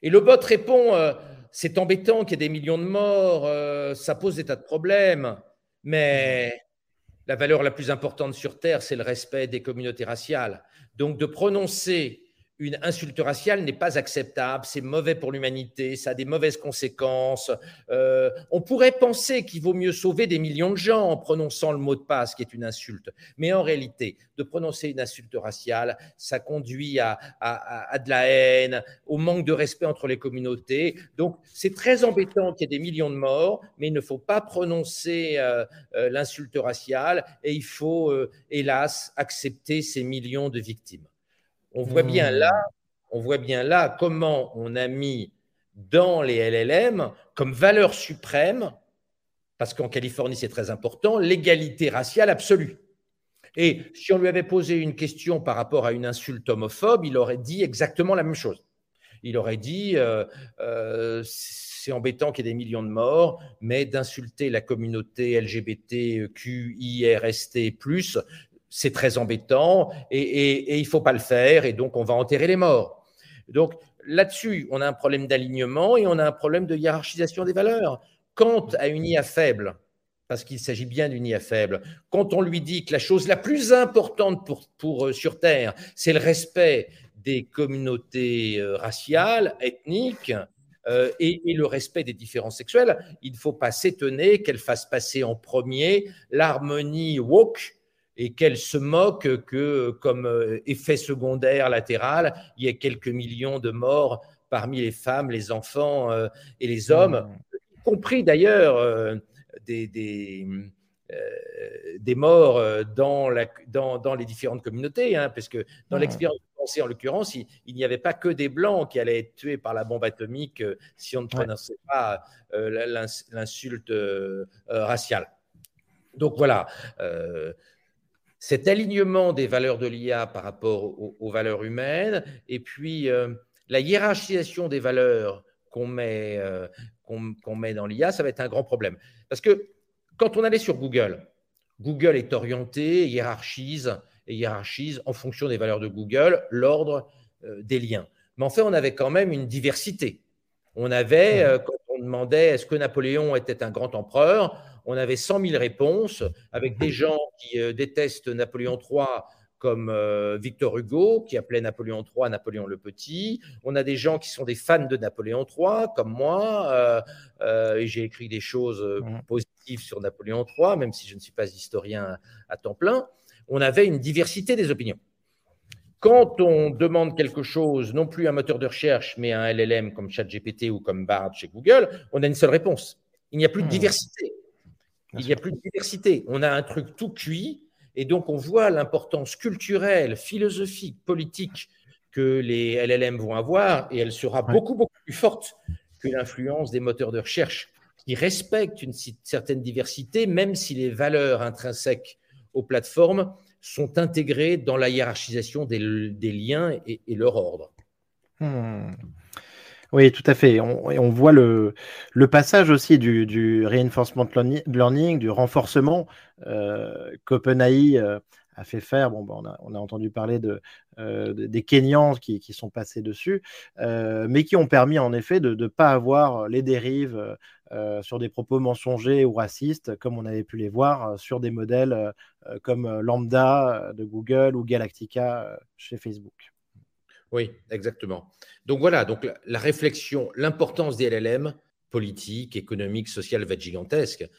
Et le bot répond euh, c'est embêtant qu'il y ait des millions de morts, euh, ça pose des tas de problèmes, mais la valeur la plus importante sur Terre, c'est le respect des communautés raciales. Donc de prononcer une insulte raciale n'est pas acceptable, c'est mauvais pour l'humanité, ça a des mauvaises conséquences. Euh, on pourrait penser qu'il vaut mieux sauver des millions de gens en prononçant le mot de passe, qui est une insulte. Mais en réalité, de prononcer une insulte raciale, ça conduit à, de la haine, au manque de respect entre les communautés. Donc, c'est très embêtant qu'il y ait des millions de morts, mais il ne faut pas prononcer euh, euh, l'insulte raciale et il faut, hélas, accepter ces millions de victimes. On voit bien là, hmm. on voit bien là comment on a mis dans les LLM comme valeur suprême, parce qu'en Californie c'est très important, l'égalité raciale absolue. Et si on lui avait posé une question par rapport à une insulte homophobe, il aurait dit exactement la même chose. Il aurait dit euh, euh, c'est embêtant qu'il y ait des millions de morts, mais d'insulter la communauté LGBTQIRST, c'est très embêtant et, il ne faut pas le faire, et donc on va enterrer les morts. Donc là-dessus, on a un problème d'alignement et on a un problème de hiérarchisation des valeurs. Quant à une IA faible, parce qu'il s'agit bien d'une IA faible, quand on lui dit que la chose la plus importante pour, euh, sur Terre, c'est le respect des communautés euh, raciales, ethniques, euh, et, le respect des différences sexuelles, il ne faut pas s'étonner qu'elle fasse passer en premier l'harmonie woke et qu'elle se moque que, comme euh, effet secondaire latéral, il y ait quelques millions de morts parmi les femmes, les enfants euh, et les hommes, y compris d'ailleurs des, des, des, morts dans, la, dans, dans, les différentes communautés, hein, parce que dans l'expérience en l'occurrence, il, n'y avait pas que des Blancs qui allaient être tués par la bombe atomique euh, si on ne prononçait pas euh, l'insulte euh, raciale. Donc voilà, cet alignement des valeurs de l'IA par rapport aux, valeurs humaines, et puis la hiérarchisation des valeurs qu'on met, qu'on met dans l'IA, ça va être un grand problème. Parce que quand on allait sur Google, Google est orienté, hiérarchise et hiérarchise en fonction des valeurs de Google l'ordre euh, des liens. Mais en fait, on avait quand même une diversité. On avait, euh, quand on demandait est-ce que Napoléon était un grand empereur, on avait 100 000 réponses avec des gens qui euh, détestent Napoléon III comme Victor Hugo, qui appelait Napoléon III Napoléon le Petit. On a des gens qui sont des fans de Napoléon III, comme moi, et j'ai écrit des choses positives sur Napoléon III, même si je ne suis pas historien à temps plein on avait une diversité des opinions. Quand on demande quelque chose, non plus un moteur de recherche, mais un LLM comme ChatGPT ou comme Bard chez Google, on a une seule réponse. Il n'y a plus de hmm. diversité. Il n'y a plus de diversité. On a un truc tout cuit, et donc on voit l'importance culturelle, philosophique, politique que les LLM vont avoir, et elle sera beaucoup, beaucoup plus forte que l'influence des moteurs de recherche qui respectent une certaine diversité, même si les valeurs intrinsèques aux plateformes sont intégrées dans la hiérarchisation des, liens et, leur ordre. Hmm. Oui, tout à fait. On, on voit le, le, passage aussi du, du, reinforcement learning, du renforcement euh, qu'OpenAI euh, a fait faire. Bon, on, a, on, a, entendu parler de, euh, des Kenyans qui, qui, sont passés dessus, euh, mais qui ont permis en effet de ne pas avoir les dérives sur des propos mensongers ou racistes, comme on avait pu les voir sur des modèles comme Lambda de Google ou Galactica chez Facebook. Oui, exactement. Donc voilà, donc la, la réflexion, l'importance des LLM, politique, économique, sociale, va être gigantesque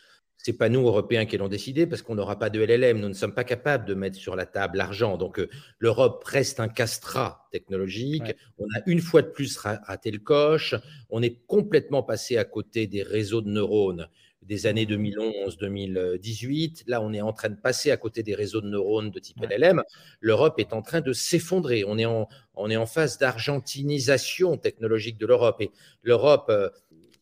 c'est pas nous, Européens, qui l'ont décidé parce qu'on n'aura pas de LLM. Nous ne sommes pas capables de mettre sur la table l'argent. Donc, euh, l'Europe reste un castrat technologique. On a une fois de plus raté le coche. On est complètement passé à côté des réseaux de neurones des années 2011-2018. Là, on est en train de passer à côté des réseaux de neurones de type LLM. L'Europe est en train de s'effondrer. On est en, on est en phase d'argentinisation technologique de l'Europe. Et l'Europe, euh,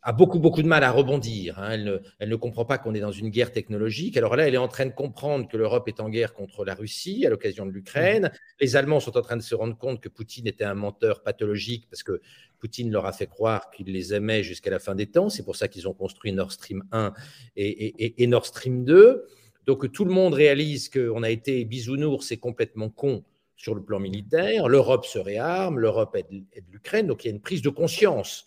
a beaucoup, beaucoup de mal à rebondir. Hein. Elle, ne, elle, ne, comprend pas qu'on est dans une guerre technologique. Alors là, elle est en train de comprendre que l'Europe est en guerre contre la Russie à l'occasion de l'Ukraine. Mmh. Les Allemands sont en train de se rendre compte que Poutine était un menteur pathologique parce que Poutine leur a fait croire qu'il les aimait jusqu'à la fin des temps. C'est pour ça qu'ils ont construit Nord Stream 1 et, et, et, Nord Stream 2. Donc tout le monde réalise qu'on a été bisounours et complètement con sur le plan militaire. L'Europe se réarme, l'Europe aide, aide l'Ukraine. Donc il y a une prise de conscience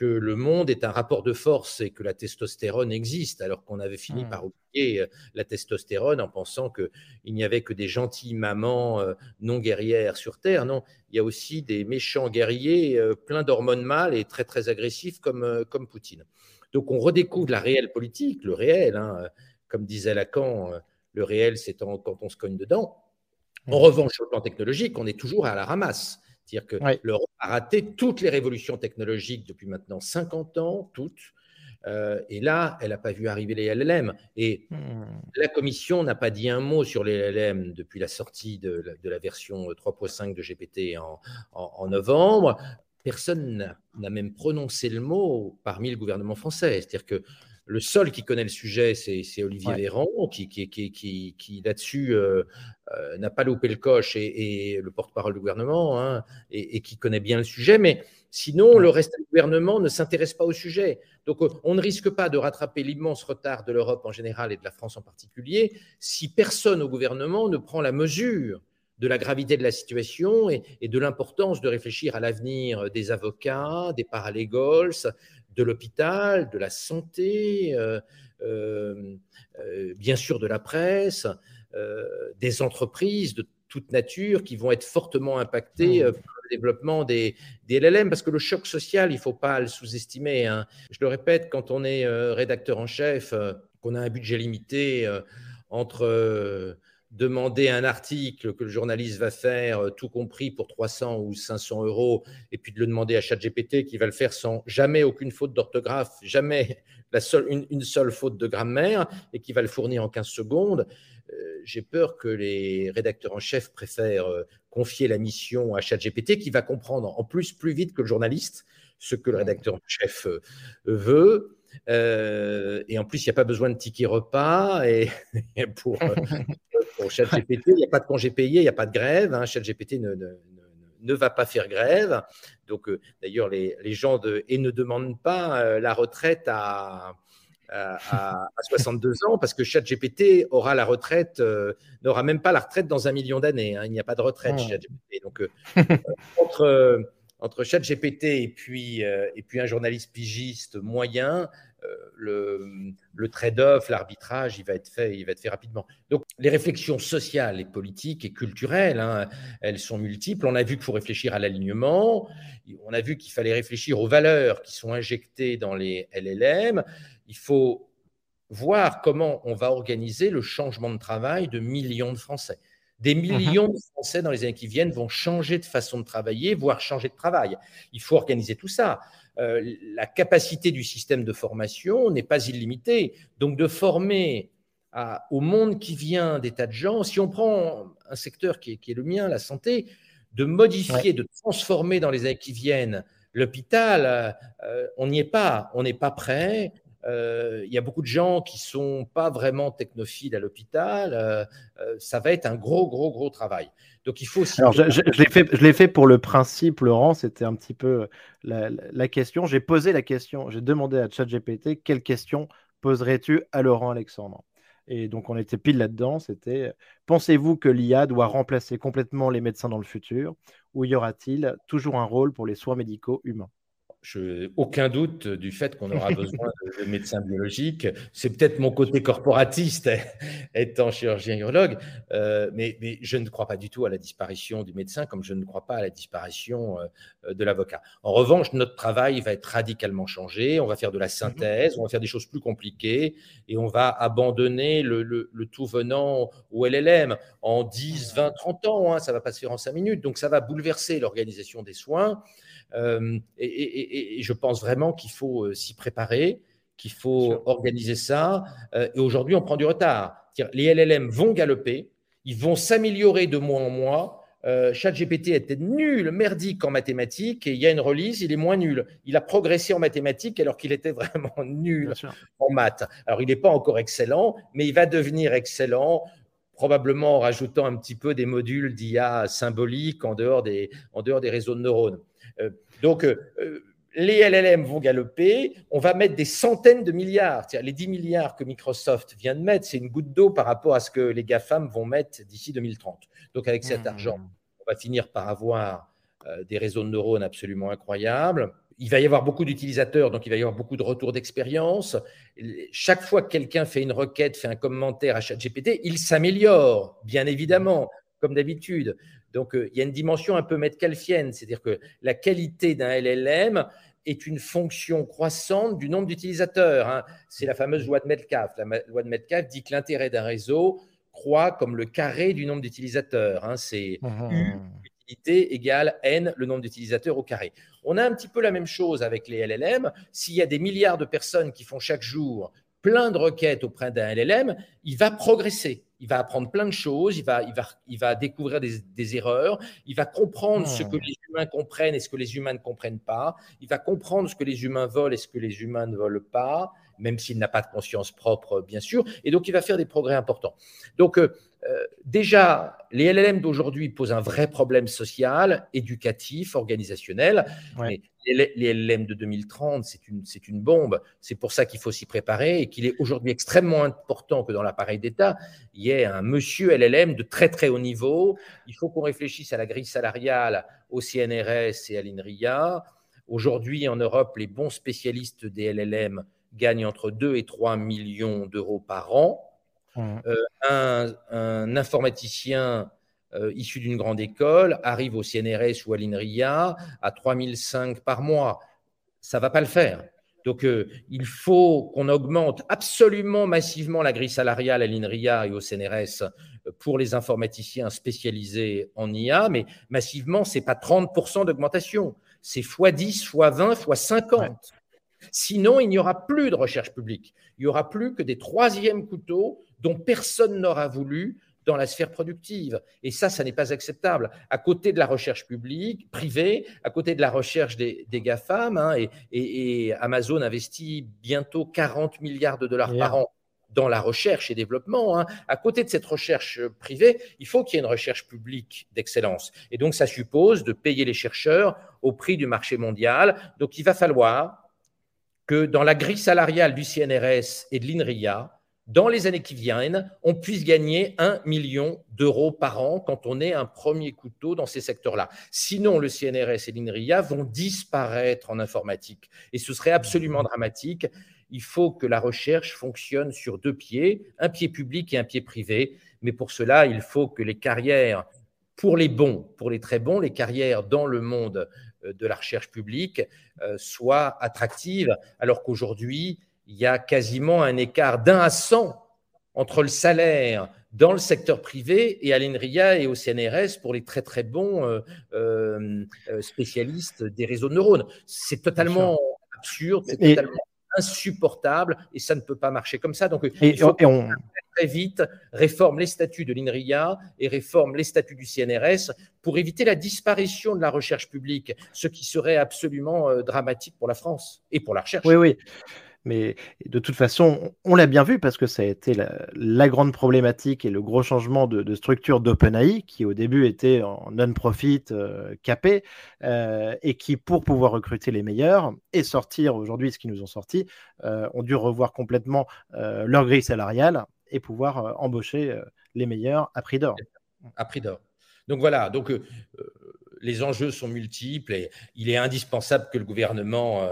que le monde est un rapport de force et que la testostérone existe, alors qu'on avait fini hmm. par oublier euh, la testostérone en pensant qu'il n'y avait que des gentilles mamans euh, non guerrières sur Terre. Non, il y a aussi des méchants guerriers euh, pleins d'hormones mâles et très très agressifs comme, comme Poutine. Donc on redécouvre la réelle politique, le réel, hein, comme disait Lacan, le réel c'est quand on se cogne dedans. En hmm. revanche, sur le plan technologique, on est toujours à la ramasse. C'est-à-dire que l'Europe a raté toutes les révolutions technologiques depuis maintenant 50 ans, toutes. Euh, et là, elle n'a pas vu arriver les LLM. Et hmm. la Commission n'a pas dit un mot sur les LLM depuis la sortie de la, version 3.5 de GPT en, novembre. Personne n'a même prononcé le mot parmi le gouvernement français. C'est-à-dire que le seul qui connaît le sujet, c'est Olivier Véran, qui, qui, qui, qui là-dessus euh, euh, n'a pas loupé le coche et, le porte-parole du gouvernement, hein, et, qui connaît bien le sujet. Mais sinon, le reste du gouvernement ne s'intéresse pas au sujet. Donc, euh, on ne risque pas de rattraper l'immense retard de l'Europe en général et de la France en particulier si personne au gouvernement ne prend la mesure de la gravité de la situation et, de l'importance de réfléchir à l'avenir des avocats, des paralegals, de l'hôpital, de la santé, euh, euh, euh, bien sûr de la presse, des entreprises de toute nature qui vont être fortement impactées mmh. par le développement des, LLM, parce que le choc social, il ne faut pas le sous-estimer. Hein. Je le répète, quand on est rédacteur en chef, qu'on a un budget limité entre demander un article que le journaliste va faire, euh, tout compris pour 300 ou 500 euros, et puis de le demander à ChatGPT qui va le faire sans jamais aucune faute d'orthographe, jamais la seule, une, seule faute de grammaire, et qui va le fournir en 15 secondes, euh, j'ai peur que les rédacteurs en chef préfèrent euh, confier la mission à ChatGPT qui va comprendre en plus plus vite que le journaliste ce que le rédacteur en chef veut. Et en plus, il n'y a pas besoin de ticket repas et, (laughs) pour, pour ChatGPT, il n'y a pas de congé payé, il n'y a pas de grève. Hein. ChatGPT ne, ne, ne, va pas faire grève. Donc, euh, d'ailleurs, les, les, gens de, et ne demandent pas euh, la retraite à, à, 62 ans parce que ChatGPT aura la retraite, euh, n'aura même pas la retraite dans un million d'années. Hein. Il n'y a pas de retraite chez ChatGPT. Donc, (laughs) entre, entre ChatGPT et puis, et puis un journaliste pigiste moyen, euh, le, le trade-off, l'arbitrage, il va être fait, il va être fait rapidement. Donc, les réflexions sociales et politiques et culturelles, hein, elles sont multiples. On a vu qu'il faut réfléchir à l'alignement. On a vu qu'il fallait réfléchir aux valeurs qui sont injectées dans les LLM. Il faut voir comment on va organiser le changement de travail de millions de Français. Des mhm. millions de Français dans les années qui viennent vont changer de façon de travailler, voire changer de travail. Il faut organiser tout ça. Euh, la capacité du système de formation n'est pas illimitée. Donc de former au monde qui vient des tas de gens, si on prend un secteur qui est, le mien, la santé, de modifier, de transformer dans les années qui viennent l'hôpital, euh, on n'y est pas, on n'est pas prêt. Euh, il y a beaucoup de gens qui sont pas vraiment technophiles à l'hôpital. ça va être un gros, gros, gros travail. Donc il faut aussi. Alors je, je, l'ai fait, pour le principe, Laurent. C'était un petit peu la, question. J'ai posé la question. J'ai demandé à ChatGPT quelle question poserais-tu à Laurent Alexandre? Et donc on était pile là-dedans. C'était pensez-vous que l'IA doit remplacer complètement les médecins dans le futur, ou y aura-t-il toujours un rôle pour les soins médicaux humains? Je, aucun doute du fait qu'on aura besoin (laughs) de, médecins biologiques. C'est peut-être mon côté corporatiste, (laughs) étant chirurgien urologue, euh, mais, mais, je ne crois pas du tout à la disparition du médecin, comme je ne crois pas à la disparition euh, de l'avocat. En revanche, notre travail va être radicalement changé. On va faire de la mhm. synthèse, on va faire des choses plus compliquées, et on va abandonner le, le, tout venant au LLM en 10, 20, 30 ans. Hein, ça va pas se faire en 5 minutes, donc ça va bouleverser l'organisation des soins. Euh, et, je pense vraiment qu'il faut euh, s'y préparer, qu'il faut organiser ça. Euh, et aujourd'hui, on prend du retard. Les LLM vont galoper, ils vont s'améliorer de mois en mois. ChatGPT était nul, merdique en mathématiques, et il y a une release, il est moins nul. Il a progressé en mathématiques alors qu'il était (laughs) vraiment nul en maths. Alors, il n'est pas encore excellent, mais il va devenir excellent probablement en rajoutant un petit peu des modules d'IA symboliques en dehors des, en dehors des réseaux de neurones. Euh, donc, euh, euh, les LLM vont galoper, on va mettre des centaines de milliards. Les 10 milliards que Microsoft vient de mettre, c'est une goutte d'eau par rapport à ce que les GAFAM vont mettre d'ici 2030. Donc avec cet mmh. argent, on va finir par avoir des réseaux de neurones absolument incroyables. Il va y avoir beaucoup d'utilisateurs, donc il va y avoir beaucoup de retours d'expérience. Chaque fois que quelqu'un fait une requête, fait un commentaire à ChatGPT, il s'améliore, bien évidemment, comme d'habitude. Donc, euh, il y a une dimension un peu metcalfienne, c'est-à-dire que la qualité d'un LLM est une fonction croissante du nombre d'utilisateurs. Hein. C'est la fameuse loi de Metcalfe. La loi de Metcalfe dit que l'intérêt d'un réseau croît comme le carré du nombre d'utilisateurs. Hein. C'est mmh. U utilité égale N, le nombre d'utilisateurs au carré. On a un petit peu la même chose avec les LLM. S'il y a des milliards de personnes qui font chaque jour plein de requêtes auprès d'un LLM, il va progresser. Il va apprendre plein de choses, il va, il va, il va découvrir des, erreurs, il va comprendre ce que hmm. les humains comprennent et ce que les humains ne comprennent pas, il va comprendre ce que les humains veulent et ce que les humains ne veulent pas, même s'il n'a pas de conscience propre, bien sûr, et donc il va faire des progrès importants. Donc, euh, euh, déjà, les LLM d'aujourd'hui posent un vrai problème social, éducatif, organisationnel. Mais les, LLM de 2030, c'est une, une bombe. C'est pour ça qu'il faut s'y préparer et qu'il est aujourd'hui extrêmement important que dans l'appareil d'État, il y ait un monsieur LLM de très très haut niveau. Il faut qu'on réfléchisse à la grille salariale au CNRS et à l'INRIA. Aujourd'hui, en Europe, les bons spécialistes des LLM gagnent entre 2 et 3 millions d'euros par an. Euh, un, informaticien euh, issu d'une grande école arrive au CNRS ou à l'INRIA à 3005 par mois. Ça ne va pas le faire. Donc, euh, il faut qu'on augmente absolument massivement la grille salariale à l'INRIA et au CNRS pour les informaticiens spécialisés en IA, mais massivement, ce n'est pas 30% d'augmentation, c'est x10, x20, x50. Sinon, il n'y aura plus de recherche publique. Il n'y aura plus que des troisièmes couteaux dont personne n'aura voulu dans la sphère productive. Et ça, ça n'est pas acceptable. À côté de la recherche publique, privée, à côté de la recherche des, GAFAM, hein, et, Amazon investit bientôt 40 milliards de dollars par an dans la recherche et développement. Hein. À côté de cette recherche privée, il faut qu'il y ait une recherche publique d'excellence. Et donc, ça suppose de payer les chercheurs au prix du marché mondial. Donc, il va falloir que dans la grille salariale du CNRS et de l'INRIA, dans les années qui viennent, on puisse gagner un million d'euros par an quand on est un premier couteau dans ces secteurs-là. Sinon, le CNRS et l'INRIA vont disparaître en informatique. Et ce serait absolument dramatique. Il faut que la recherche fonctionne sur deux pieds, un pied public et un pied privé. Mais pour cela, il faut que les carrières, pour les bons, pour les très bons, les carrières dans le monde euh, de la recherche publique euh, soient attractives, alors qu'aujourd'hui, il y a quasiment un écart d'un à cent entre le salaire dans le secteur privé et à l'INRIA et au CNRS pour les très très bons euh, euh, spécialistes des réseaux de neurones. C'est totalement absurde, c'est totalement insupportable et ça ne peut pas marcher comme ça. Donc, il faut on... très vite réforme les statuts de l'INRIA et réforme les statuts du CNRS pour éviter la disparition de la recherche publique, ce qui serait absolument euh, dramatique pour la France et pour la recherche. Oui, oui. Mais de toute façon, on l'a bien vu parce que ça a été la, grande problématique et le gros changement de, structure d'OpenAI, qui au début était en non-profit euh, capé, euh, et qui, pour pouvoir recruter les meilleurs et sortir aujourd'hui ce qu'ils nous ont sorti, euh, ont dû revoir complètement leur grille salariale et pouvoir embaucher les meilleurs à prix d'or. À prix d'or. Donc voilà, donc les enjeux sont multiples et il est indispensable que le gouvernement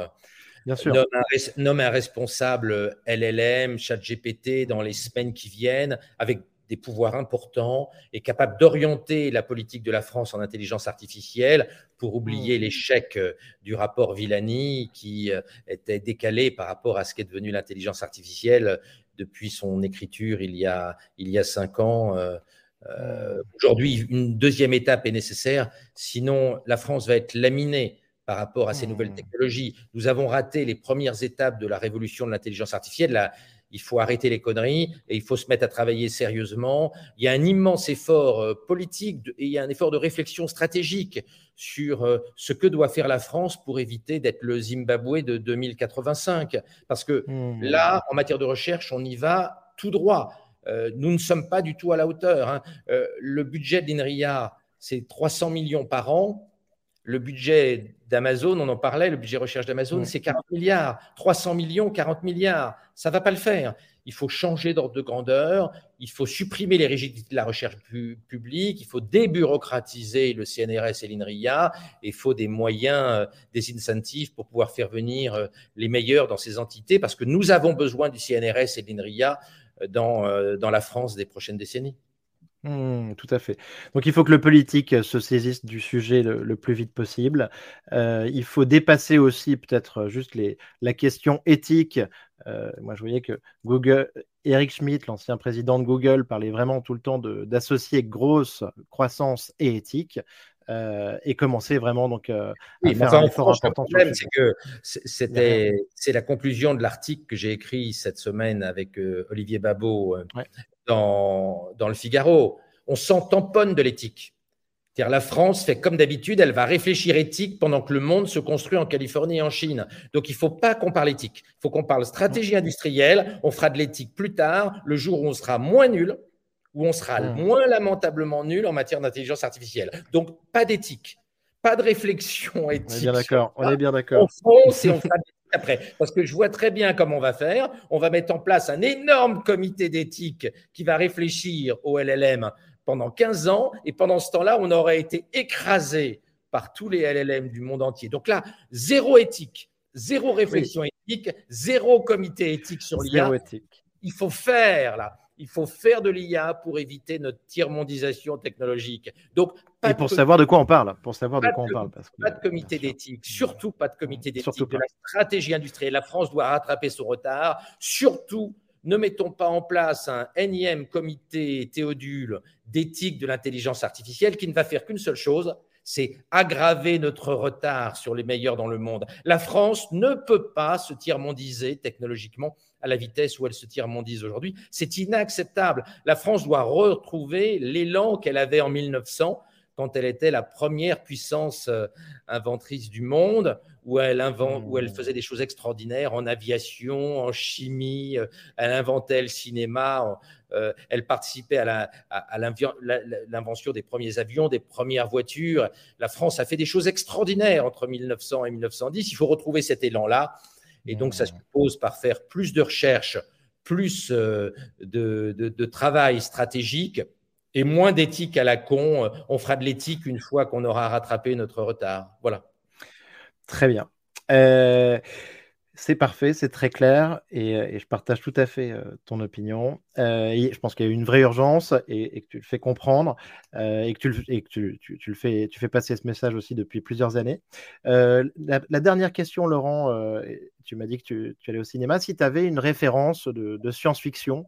Bien sûr. Nomme, un, responsable LLM, ChatGPT dans les semaines qui viennent, avec des pouvoirs importants et capable d'orienter la politique de la France en intelligence artificielle pour oublier mmh. l'échec euh, du rapport Villani qui euh, était décalé par rapport à ce qu'est devenu l'intelligence artificielle depuis son écriture il y a, il y a cinq ans. Euh, mmh. Aujourd'hui, une deuxième étape est nécessaire, sinon la France va être laminée par rapport à ces nouvelles mmh. technologies. Nous avons raté les premières étapes de la révolution de l'intelligence artificielle. Il faut arrêter les conneries et il faut se mettre à travailler sérieusement. Il y a un immense effort euh, politique et il y a un effort de réflexion stratégique sur euh, ce que doit faire la France pour éviter d'être le Zimbabwe de 2085. Parce que mmh. là, en matière de recherche, on y va tout droit. Euh, nous ne sommes pas du tout à la hauteur. Hein. le budget de l'INRIA, c'est 300 millions par an. Le budget d'Amazon, on en parlait, le budget recherche d'Amazon, c'est 40 milliards. 300 millions, 40 milliards. Ça ne va pas le faire. Il faut changer d'ordre de grandeur, il faut supprimer les rigidités de la recherche publique, il faut débureaucratiser le CNRS et l'INRIA, il faut des moyens, euh, des incentives pour pouvoir faire venir euh, les meilleurs dans ces entités, parce que nous avons besoin du CNRS et de l'INRIA euh, dans, dans la France des prochaines décennies. Mmh, tout à fait. Donc il faut que le politique euh, se saisisse du sujet le, plus vite possible. Euh, il faut dépasser aussi peut-être euh, juste les, la question éthique. moi je voyais que Google, Eric Schmidt, l'ancien président de Google, parlait vraiment tout le temps d'associer grosse croissance et éthique. et commencer vraiment donc à faire un effort important. Le problème, c'est que c'était c'est la conclusion de l'article que j'ai écrit cette semaine avec Olivier Babot dans, dans le Figaro. On s'en tamponne de l'éthique. La France fait comme d'habitude, elle va réfléchir éthique pendant que le monde se construit en Californie et en Chine. Donc il ne faut pas qu'on parle éthique. Il faut qu'on parle stratégie industrielle. On fera de l'éthique plus tard, le jour où on sera moins nul, où on sera moins lamentablement nul en matière d'intelligence artificielle. Donc pas d'éthique, pas de réflexion éthique. On est bien d'accord. On est bien d'accord. On fonce et on (laughs) fera après. Parce que je vois très bien comment on va faire. On va mettre en place un énorme comité d'éthique qui va réfléchir au LLM pendant 15 ans, et pendant ce temps-là, on aurait été écrasé par tous les LLM du monde entier. Donc là, zéro éthique, zéro réflexion éthique, zéro comité éthique sur l'IA. Il faut faire là. Il faut faire de l'IA pour éviter notre tiers-mondisation technologique. Donc, et pour savoir de quoi on parle, pour savoir de quoi on parle. Parce pas de comité d'éthique, surtout pas de comité d'éthique de la stratégie industrielle. La France doit rattraper son retard, surtout ne mettons pas en place un énième comité théodule d'éthique de l'intelligence artificielle qui ne va faire qu'une seule chose, c'est aggraver notre retard sur les meilleurs dans le monde. La France ne peut pas se tiers-mondiser technologiquement à la vitesse où elle se tiers-mondise aujourd'hui. C'est inacceptable. La France doit retrouver l'élan qu'elle avait en 1900 quand elle était la première puissance euh, inventrice du monde, où elle, où elle mmh. faisait des choses extraordinaires en aviation, en chimie, euh, elle inventait le cinéma, euh, elle participait à l'invention des premiers avions, des premières voitures. La France a fait des choses extraordinaires entre 1900 et 1910. Il faut retrouver cet élan-là. Et donc, ça mmh. suppose par faire plus de recherche, plus de, de travail stratégique et moins d'éthique à la con. Euh, on fera de l'éthique une fois qu'on aura rattrapé notre retard. Voilà. Très bien. Euh, c'est parfait, c'est très clair et, euh, je partage tout à fait ton opinion. je pense qu'il y a une vraie urgence et, que tu le fais comprendre et que, tu, le fais, passer ce message aussi depuis plusieurs années. La, dernière question, Laurent, tu m'as dit que tu, allais au cinéma. Si tu avais une référence de science-fiction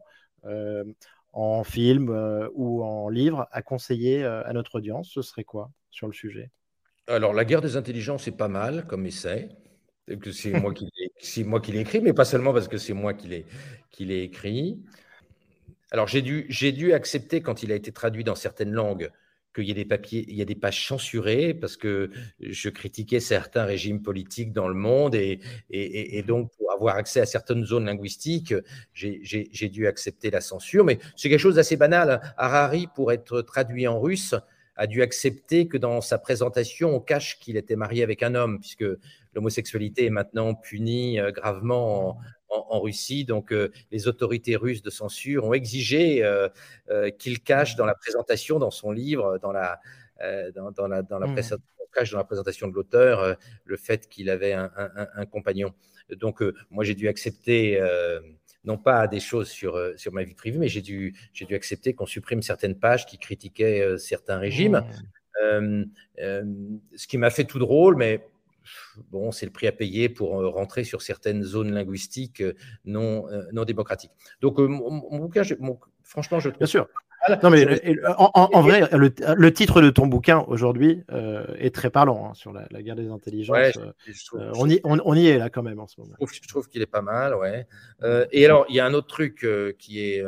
en film euh, ou en livre à conseiller euh, à notre audience, ce serait quoi sur le sujet? Alors, La guerre des intelligences, c'est pas mal comme essai. (laughs) C'est moi qui l'ai écrit, mais pas seulement parce que c'est moi qui l'ai écrit. Alors, j'ai dû, dû accepter, quand il a été traduit dans certaines langues, qu'il y ait des papiers, il y a des pages censurées parce que je critiquais certains régimes politiques dans le monde et, et, donc pour avoir accès à certaines zones linguistiques, j'ai dû accepter la censure. Mais c'est quelque chose d'assez banal. Harari, pour être traduit en russe, a dû accepter que dans sa présentation, on cache qu'il était marié avec un homme, puisque l'homosexualité est maintenant punie euh, gravement en, en, Russie. Donc, euh, les autorités russes de censure ont exigé euh, euh, qu'il cache dans la présentation, dans son livre, dans la, dans, la, dans la, mmh. dans la présentation de l'auteur le fait qu'il avait un, compagnon. Donc, moi, j'ai dû accepter non pas des choses sur, sur ma vie privée, mais j'ai dû, j'ai dû accepter qu'on supprime certaines pages qui critiquaient certains régimes. Mmh. ce qui m'a fait tout drôle, mais bon, c'est le prix à payer pour euh, rentrer sur certaines zones linguistiques euh, non, euh, non démocratiques. Donc, mon, bouquin, franchement, je trouve. Bien sûr. Non, mais en, vrai, (laughs) le, titre de ton bouquin aujourd'hui est très parlant hein, sur la, guerre des intelligences. on, y, on, y, est là quand même en ce moment. Je trouve, qu'il est pas mal, ouais. et alors, il y a un autre truc qui est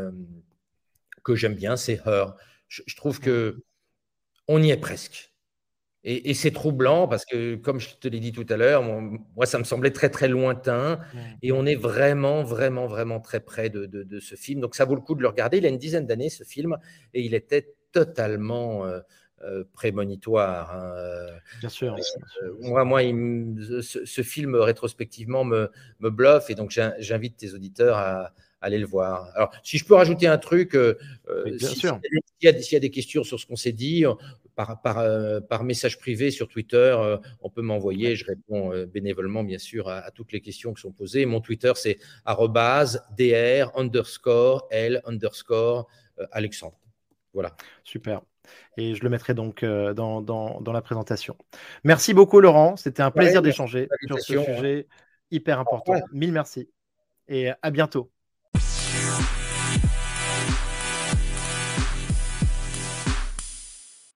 que j'aime bien, c'est Her. Je, je, trouve que on y est presque. Et, c'est troublant parce que, comme je te l'ai dit tout à l'heure, moi, ça me semblait très, très lointain. Et on est vraiment, vraiment, vraiment très près de, ce film. Donc, ça vaut le coup de le regarder. Il a une dizaine d'années, ce film, et il était totalement euh, euh, prémonitoire. Hein, euh. Bien sûr. moi, moi ce, film, rétrospectivement, me, me bluffe. Et donc, j'invite tes auditeurs à, aller le voir. Alors, si je peux rajouter un truc, s'il y, y, a des questions sur ce qu'on s'est dit, par, par, euh, par, message privé sur Twitter, euh, on peut m'envoyer. Je réponds euh, bénévolement, bien sûr, à, toutes les questions qui sont posées. Mon Twitter, c'est dr underscore l underscore Alexandre. Voilà. Super. Et je le mettrai donc dans, dans, dans la présentation. Merci beaucoup, Laurent. C'était un plaisir d'échanger sur ce sujet hyper important. Mille merci. Et à bientôt.